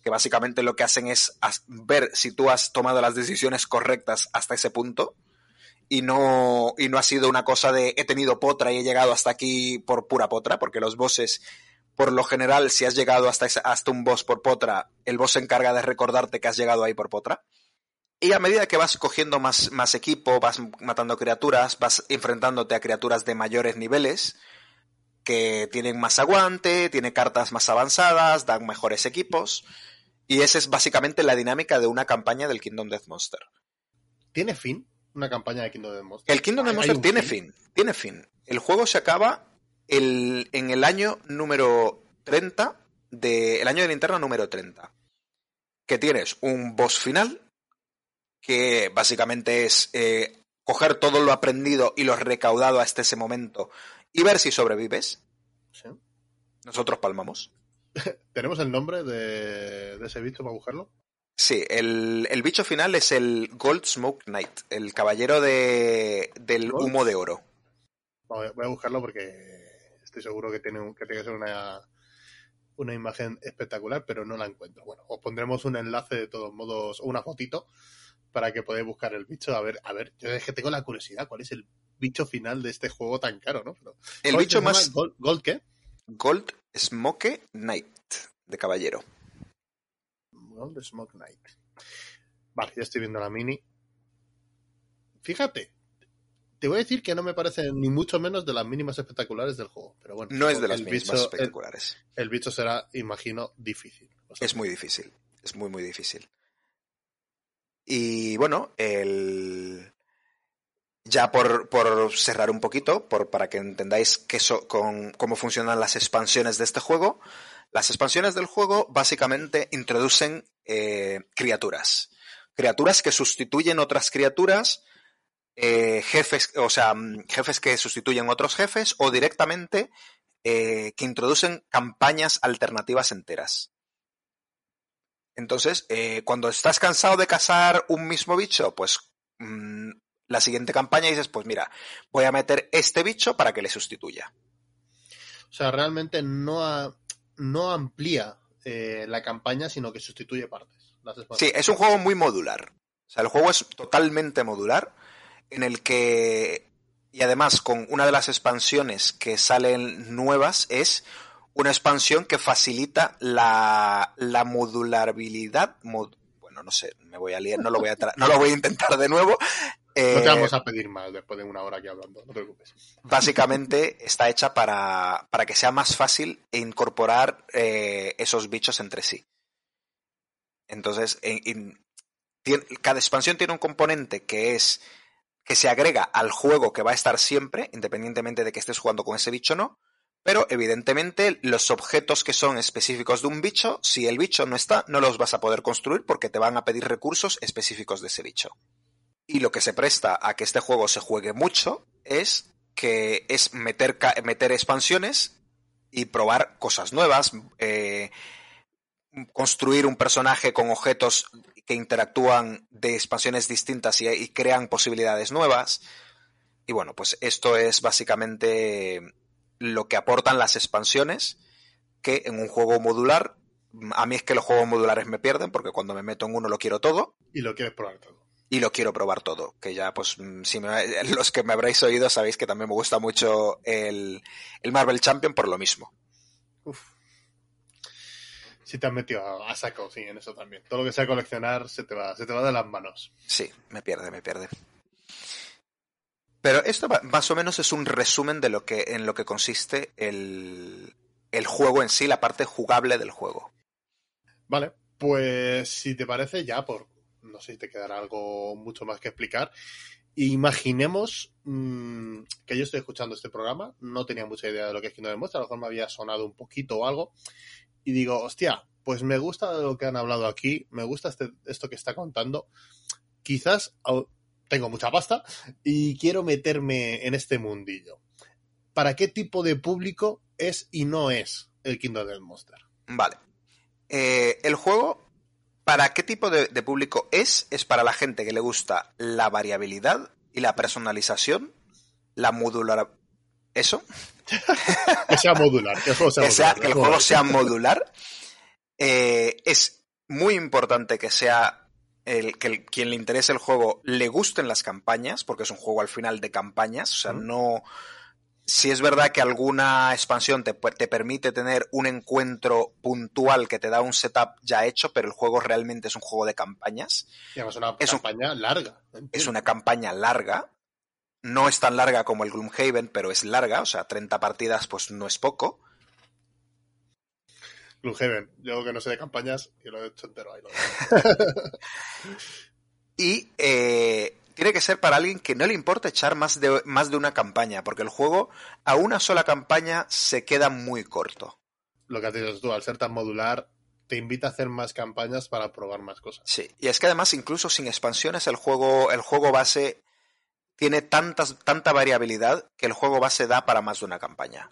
que básicamente lo que hacen es ver si tú has tomado las decisiones correctas hasta ese punto. Y no, y no ha sido una cosa de he tenido potra y he llegado hasta aquí por pura potra, porque los bosses, por lo general, si has llegado hasta, hasta un boss por potra, el boss se encarga de recordarte que has llegado ahí por potra. Y a medida que vas cogiendo más, más equipo, vas matando criaturas, vas enfrentándote a criaturas de mayores niveles, que tienen más aguante, tienen cartas más avanzadas, dan mejores equipos. Y esa es básicamente la dinámica de una campaña del Kingdom Death Monster. ¿Tiene fin una campaña de Kingdom Death Monster? El Kingdom Death ¿Hay- hay Monster tiene fin, tiene fin. El juego se acaba el- en el año número 30, de, el año de linterna número 30. Que tienes un boss final, que básicamente es eh, coger todo lo aprendido y lo recaudado hasta ese momento y ver si sobrevives. Sí. Nosotros palmamos. [LAUGHS] ¿Tenemos el nombre de, de ese bicho para buscarlo? Sí, el, el, bicho final es el Gold Smoke Knight, el caballero de, del Gold. humo de oro. Voy a buscarlo porque estoy seguro que tiene, un- que tiene que ser una, una imagen espectacular, pero no la encuentro. Bueno, os pondremos un enlace de todos modos, o una fotito, para que podáis buscar el bicho. A ver, a ver, yo es que tengo la curiosidad, ¿cuál es el bicho final de este juego tan caro, no? Pero, El ¿cómo bicho más ¿Gold, Gold qué? Gold Smoke Knight, de caballero. Gold Smoke Knight. Vale, ya estoy viendo la mini. Fíjate, te voy a decir que no me parece ni mucho menos de las mínimas espectaculares del juego. Pero bueno, No es de las mismas bicho- el- espectaculares. el bicho será, imagino, difícil. O sea, Es muy difícil. Es muy, muy difícil. Y bueno, el. Ya por, por cerrar un poquito, por, para que entendáis so- con, cómo funcionan las expansiones de este juego, las expansiones del juego básicamente introducen eh, criaturas. Criaturas que sustituyen otras criaturas, eh, jefes, o sea, mm, jefes que sustituyen otros jefes, o directamente eh, que introducen campañas alternativas enteras. Entonces, eh, cuando estás cansado de cazar un mismo bicho, pues mm, la siguiente campaña dices, pues mira, voy a meter este bicho para que le sustituya. O sea, realmente no, ha- no amplía eh, la campaña, sino que sustituye partes. Las Sí, es un juego muy modular. O sea, el juego es totalmente modular, en el que, y además con una de las expansiones que salen nuevas es una expansión que facilita la, la modulabilidad. mod- bueno, no sé, me voy a liar, no lo voy a, no lo voy a intentar de nuevo. No Eh, te vamos a pedir más después de una hora aquí hablando, no te preocupes. básicamente está hecha para, para que sea más fácil incorporar eh, esos bichos entre sí. Entonces, en- cada expansión tiene un componente que es que se agrega al juego que va a estar siempre, independientemente de que estés jugando con ese bicho o no. Pero evidentemente los objetos que son específicos de un bicho, si el bicho no está, no los vas a poder construir porque te van a pedir recursos específicos de ese bicho. Y lo que se presta a que este juego se juegue mucho es que es meter, meter expansiones y probar cosas nuevas, eh, construir un personaje con objetos que interactúan de expansiones distintas y, y crean posibilidades nuevas. Y bueno, pues esto es básicamente lo que aportan las expansiones, que en un juego modular, a mí es que los juegos modulares me pierden, porque cuando me meto en uno lo quiero todo Y lo quieres probar todo. y lo quiero probar todo. Que ya, pues, mm, si me- [LAUGHS] los que me habréis oído sabéis que también me gusta mucho el, el Marvel Champion por lo mismo. Uf. Si te has metido a, saco, sí, en eso también. Todo lo que sea coleccionar se te va, se te va de las manos. Sí, me pierde, me pierde. Pero esto va- más o menos es un resumen de lo que, en lo que consiste el, el juego en sí, la parte jugable del juego. Vale, pues si te parece, ya por. No sé si te quedará algo mucho más que explicar. Imaginemos mm, que yo estoy escuchando este programa, no tenía mucha idea de lo que es Kingdom Demuestra, a lo mejor me había sonado un poquito o algo, y digo, hostia, pues me gusta lo que han hablado aquí, me gusta este, esto que está contando, quizás tengo mucha pasta y quiero meterme en este mundillo. ¿Para qué tipo de público es y no es el Kingdom Death Monster? Vale. Eh, el juego, ¿para qué tipo de, de público es? Es para la gente que le gusta la variabilidad y la personalización, la modular... ¿Eso? Que sea modular, que el juego sea [LAUGHS] que, sea- modular. que el juego sea modular. Eh, es muy importante que sea el, que el- quien le interese el juego le gusten las campañas, porque es un juego al final de campañas. O sea, no. Si es verdad que alguna expansión te, te permite tener un encuentro puntual que te da un setup ya hecho, pero el juego realmente es un juego de campañas. Y además una es un- campaña larga. Es una campaña larga. No es tan larga como el Gloomhaven, pero es larga. O sea, 30 partidas, pues no es poco. Gloomhaven. Yo que no sé de campañas, y lo he hecho entero ahí. lo. [LAUGHS] Y eh, tiene que ser para alguien que no le importa echar más de, más de una campaña, porque el juego a una sola campaña se queda muy corto. lo que has dicho tú, al ser tan modular, te invita a hacer más campañas para probar más cosas. Sí. Y es que además, incluso sin expansiones, el juego, el juego base tiene tantas, tanta variabilidad que el juego base da para más de una campaña.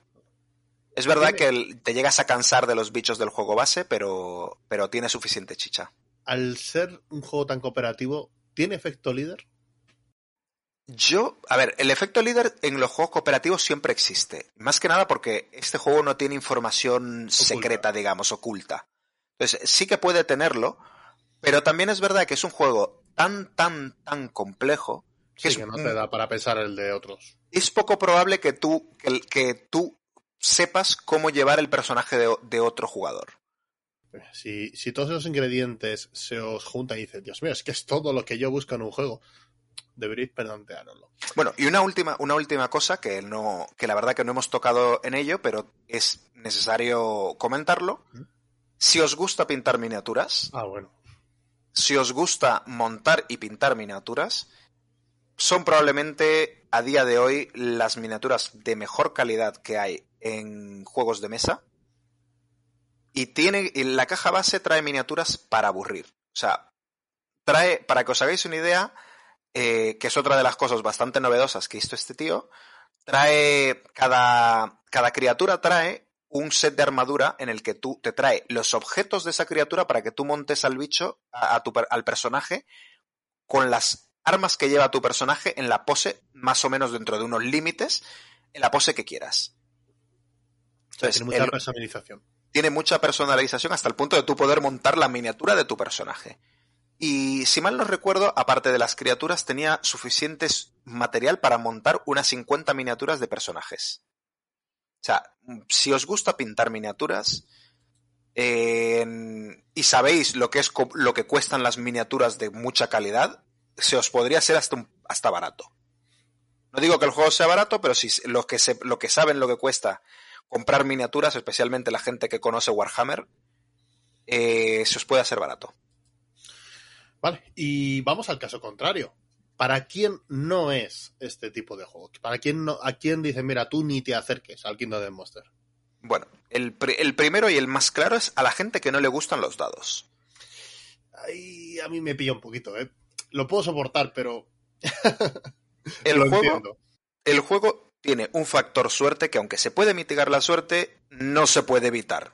Es verdad que el- te llegas a cansar de los bichos del juego base, pero, pero tiene suficiente chicha. Al ser un juego tan cooperativo, ¿tiene efecto líder? Yo, a ver, el efecto líder en los juegos cooperativos siempre existe. Más que nada porque este juego no tiene información secreta, digamos, oculta. Entonces, sí que puede tenerlo, pero también es verdad que es un juego tan, tan, tan complejo Sí, es, que no te da para pensar el de otros. es poco probable que tú, que, tú sepas cómo llevar el personaje de, de otro jugador. Si, si todos esos ingredientes se os juntan y dices, Dios mío, es que es todo lo que yo busco en un juego, deberéis pedanteároslo. Bueno, y una última, una última cosa que no, que la verdad que no hemos tocado en ello, pero es necesario comentarlo. ¿Mm? Si os gusta pintar miniaturas, Ah, bueno. si os gusta montar y pintar miniaturas, son probablemente a día de hoy las miniaturas de mejor calidad que hay en juegos de mesa. Y tiene, y la caja base trae miniaturas para aburrir. O sea, trae, para que os hagáis una idea, eh, que es otra de las cosas bastante novedosas que hizo este tío, trae, cada, cada criatura trae un set de armadura en el que tú te trae los objetos de esa criatura para que tú montes al bicho, a, al personaje, con las armas que lleva tu personaje en la pose, más o menos dentro de unos límites, en la pose que quieras. O sea, Entonces, tiene mucha el- personalización. tiene mucha personalización hasta el punto de tú poder montar la miniatura de tu personaje. Y si mal no recuerdo, aparte de las criaturas, tenía suficientes material para montar unas 50 miniaturas de personajes. O sea, si os gusta pintar miniaturas eh, y sabéis lo que es lo que cuestan las miniaturas de mucha calidad, se os podría ser hasta, un- hasta barato. No digo que el juego sea barato, pero si los que, se, lo que saben lo que cuesta comprar miniaturas, especialmente la gente que conoce Warhammer, eh, se os puede hacer barato. Vale, y vamos al caso contrario. ¿Para quién no es este tipo de juego? ¿Para quién no, ¿A quién dice, mira, tú ni te acerques al Kingdom Death Monster? Bueno, el, el primero y el más claro es a la gente que no le gustan los dados. Ahí a mí me pilla un poquito, ¿eh? Lo puedo soportar, pero [LAUGHS] El lo juego, entiendo. el juego tiene un factor suerte que aunque se puede mitigar la suerte, no se puede evitar.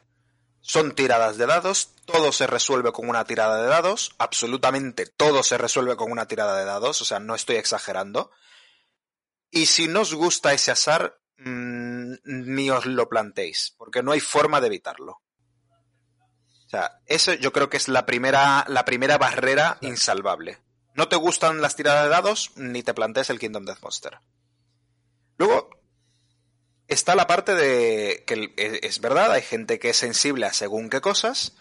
Son tiradas de dados, todo se resuelve con una tirada de dados, absolutamente todo se resuelve con una tirada de dados, o sea, no estoy exagerando. Y si no os gusta ese azar, mm, ni os lo planteéis, porque no hay forma de evitarlo. O sea, eso yo creo que es la primera, la primera barrera insalvable. No te gustan las tiradas de dados, ni te plantees el Kingdom Death Monster. Luego está la parte de que el- es verdad, hay gente que es sensible a según qué cosas.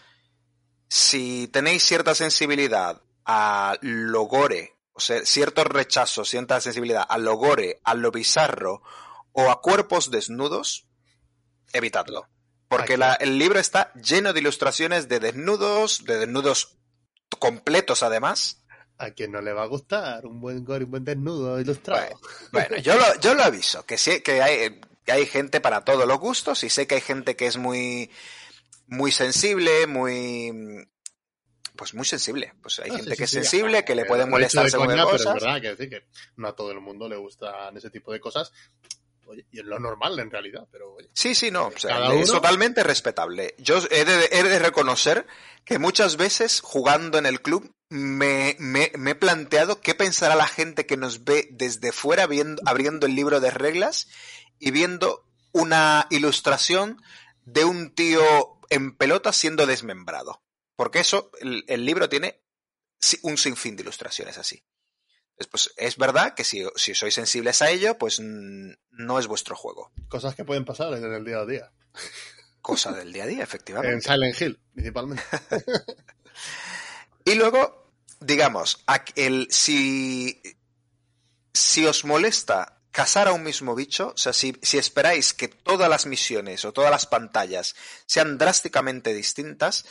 Si tenéis cierta sensibilidad a lo gore, o sea, cierto rechazo, cierta sensibilidad a lo gore, a lo bizarro o a cuerpos desnudos, evitadlo. Porque la- el libro está lleno de ilustraciones de desnudos, de desnudos completos además. ¿A quién no le va a gustar un buen gore, un buen desnudo ilustrado? Bueno, yo lo, yo lo aviso, que sí, que hay, que hay gente para todos los gustos y sé que hay gente que es muy, muy sensible, muy, pues muy sensible. Pues hay Ah, gente sí, que sí, es sí, sensible, que le puede molestar según coña, pero cosas. es verdad que decir que no a todo el mundo le gustan ese tipo de cosas. Oye, y es lo normal en realidad, pero oye. Sí, sí, no. o sea, es totalmente respetable. Yo he de, he de reconocer que muchas veces jugando en el club me, me- me he planteado qué pensará la gente que nos ve desde fuera viendo, abriendo el libro de reglas y viendo una ilustración de un tío en pelota siendo desmembrado. Porque eso, el, el libro tiene un sinfín de ilustraciones así. Pues es verdad que si, si sois sensibles a ello, pues no es vuestro juego. Cosas que pueden pasar en el día a día. Cosa del día a día, [LAUGHS] efectivamente. En Silent Hill, principalmente. [LAUGHS] Y luego, digamos, el, si, si os molesta cazar a un mismo bicho, o sea, si, si esperáis que todas las misiones o todas las pantallas sean drásticamente distintas,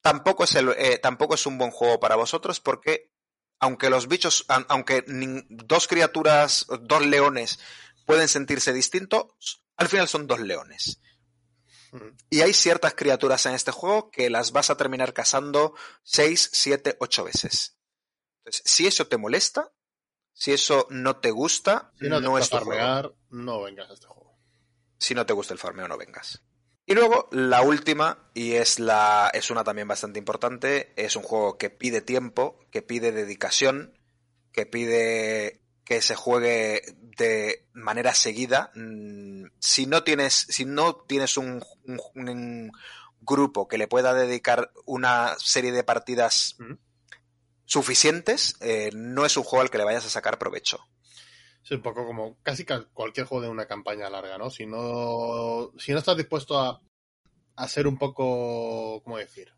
tampoco es, el, eh, tampoco es un buen juego para vosotros porque aunque los bichos, aunque dos criaturas, dos leones pueden sentirse distintos, al final son dos leones. Mm. Y hay ciertas criaturas en este juego que las vas a terminar cazando 6, 7, 8 veces. Entonces, si eso te molesta, si eso no te gusta, Si no no, te es tu gusta juego. farmear, no vengas a este juego. Si no te gusta el farmeo, no vengas. Y luego la última, y es, la, es una también bastante importante, es un juego que pide tiempo, que pide dedicación, que pide que se juegue de manera seguida. Mm, si no tienes, si no tienes un, un- un grupo que le pueda dedicar una serie de partidas suficientes, eh, no es un juego al que le vayas a sacar provecho. Es un poco como casi ca- cualquier juego de una campaña larga, ¿no? Si no, si no estás dispuesto a, a ser un poco, ¿cómo decir?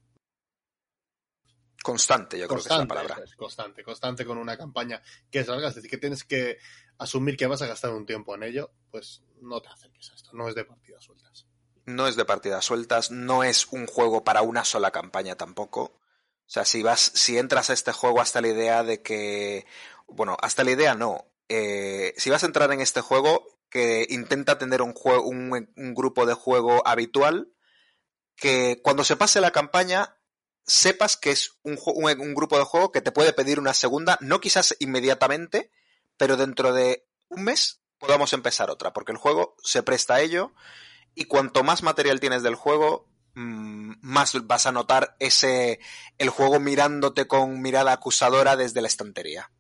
Constante, yo creo que es la palabra. es, constante, constante con una campaña que es larga, es decir, que tienes que asumir que vas a gastar un tiempo en ello, pues no te acerques a esto, no es de partidas sueltas. No es de partidas sueltas, no es un juego para una sola campaña tampoco. O sea, si vas, si entras a este juego hasta la idea de que, bueno, hasta la idea no. Eh, si vas a entrar en este juego, que intenta tener un un, grupo de juego habitual, que cuando se pase la campaña sepas que es un- un grupo de juego que te puede pedir una segunda, no quizás inmediatamente, pero dentro de un mes podamos empezar otra, porque el juego se presta a ello y cuanto más material tienes del juego, mm, más vas a notar ese el juego mirándote con mirada acusadora desde la estantería.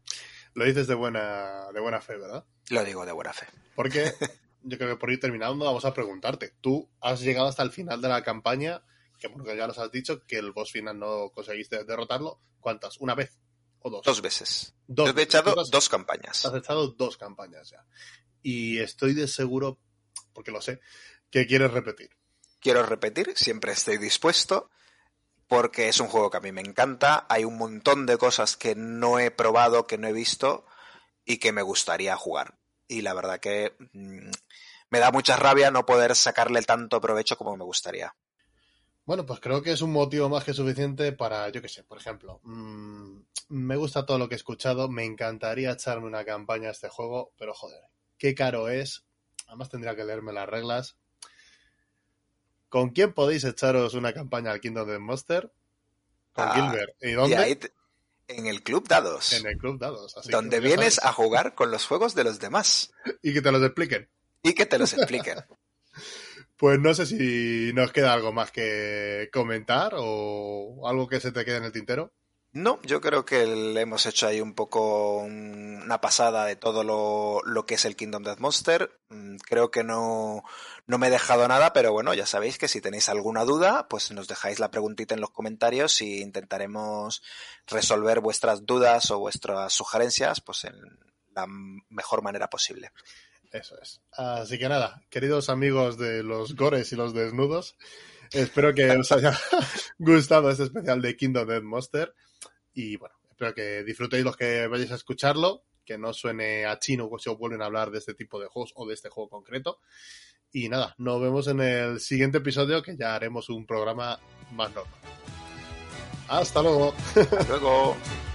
Lo dices de buena, de buena fe, ¿verdad? Lo digo de buena fe. Porque [LAUGHS] yo creo que por ir terminando vamos a preguntarte, tú has llegado hasta el final de la campaña, que bueno, que ya nos has dicho que el boss final no conseguiste derrotarlo, ¿cuántas? ¿Una vez? ¿O dos? Dos veces. Dos Yo he veces. echado has- dos campañas. Has echado dos campañas ya. Y estoy de seguro, porque lo sé, que quieres repetir. Quiero repetir, siempre estoy dispuesto, porque es un juego que a mí me encanta. Hay un montón de cosas que no he probado, que no he visto y que me gustaría jugar. Y la verdad que mm, me da mucha rabia no poder sacarle tanto provecho como me gustaría. Bueno, pues creo que es un motivo más que suficiente para, yo qué sé, por ejemplo, mm, me gusta todo lo que he escuchado, me encantaría echarme una campaña a este juego, pero joder, qué caro es. Además tendría que leerme las reglas. ¿Con quién podéis echaros una campaña al Kingdom of Monster? Con Ah, Gilbert. ¿Y Y dónde? ahí te- en el Club Dados, En el Club Dados. Así donde vienes sabes. a jugar con los juegos de los demás [LAUGHS] Y que te los expliquen. y que te los expliquen. [LAUGHS] Pues no sé si nos queda algo más que comentar o algo que se te quede en el tintero. No, yo creo que le hemos hecho ahí un poco un- una pasada de todo lo, lo que es el Kingdom Death Monster. Mm, Creo que no, no me he dejado nada, pero bueno, ya sabéis que si tenéis alguna duda, pues nos dejáis la preguntita en los comentarios y intentaremos resolver vuestras dudas o vuestras sugerencias pues en la mejor manera posible. Eso es. Así que nada, queridos amigos de los gores y los desnudos, espero que os haya [LAUGHS] gustado este especial de Kingdom Death Monster. Y bueno, espero que disfrutéis los que vayáis a escucharlo, que no suene a chino si os vuelven a hablar de este tipo de juegos o de este juego concreto. Y nada, nos vemos en el siguiente episodio que ya haremos un programa más normal. Hasta luego. Hasta luego. [LAUGHS]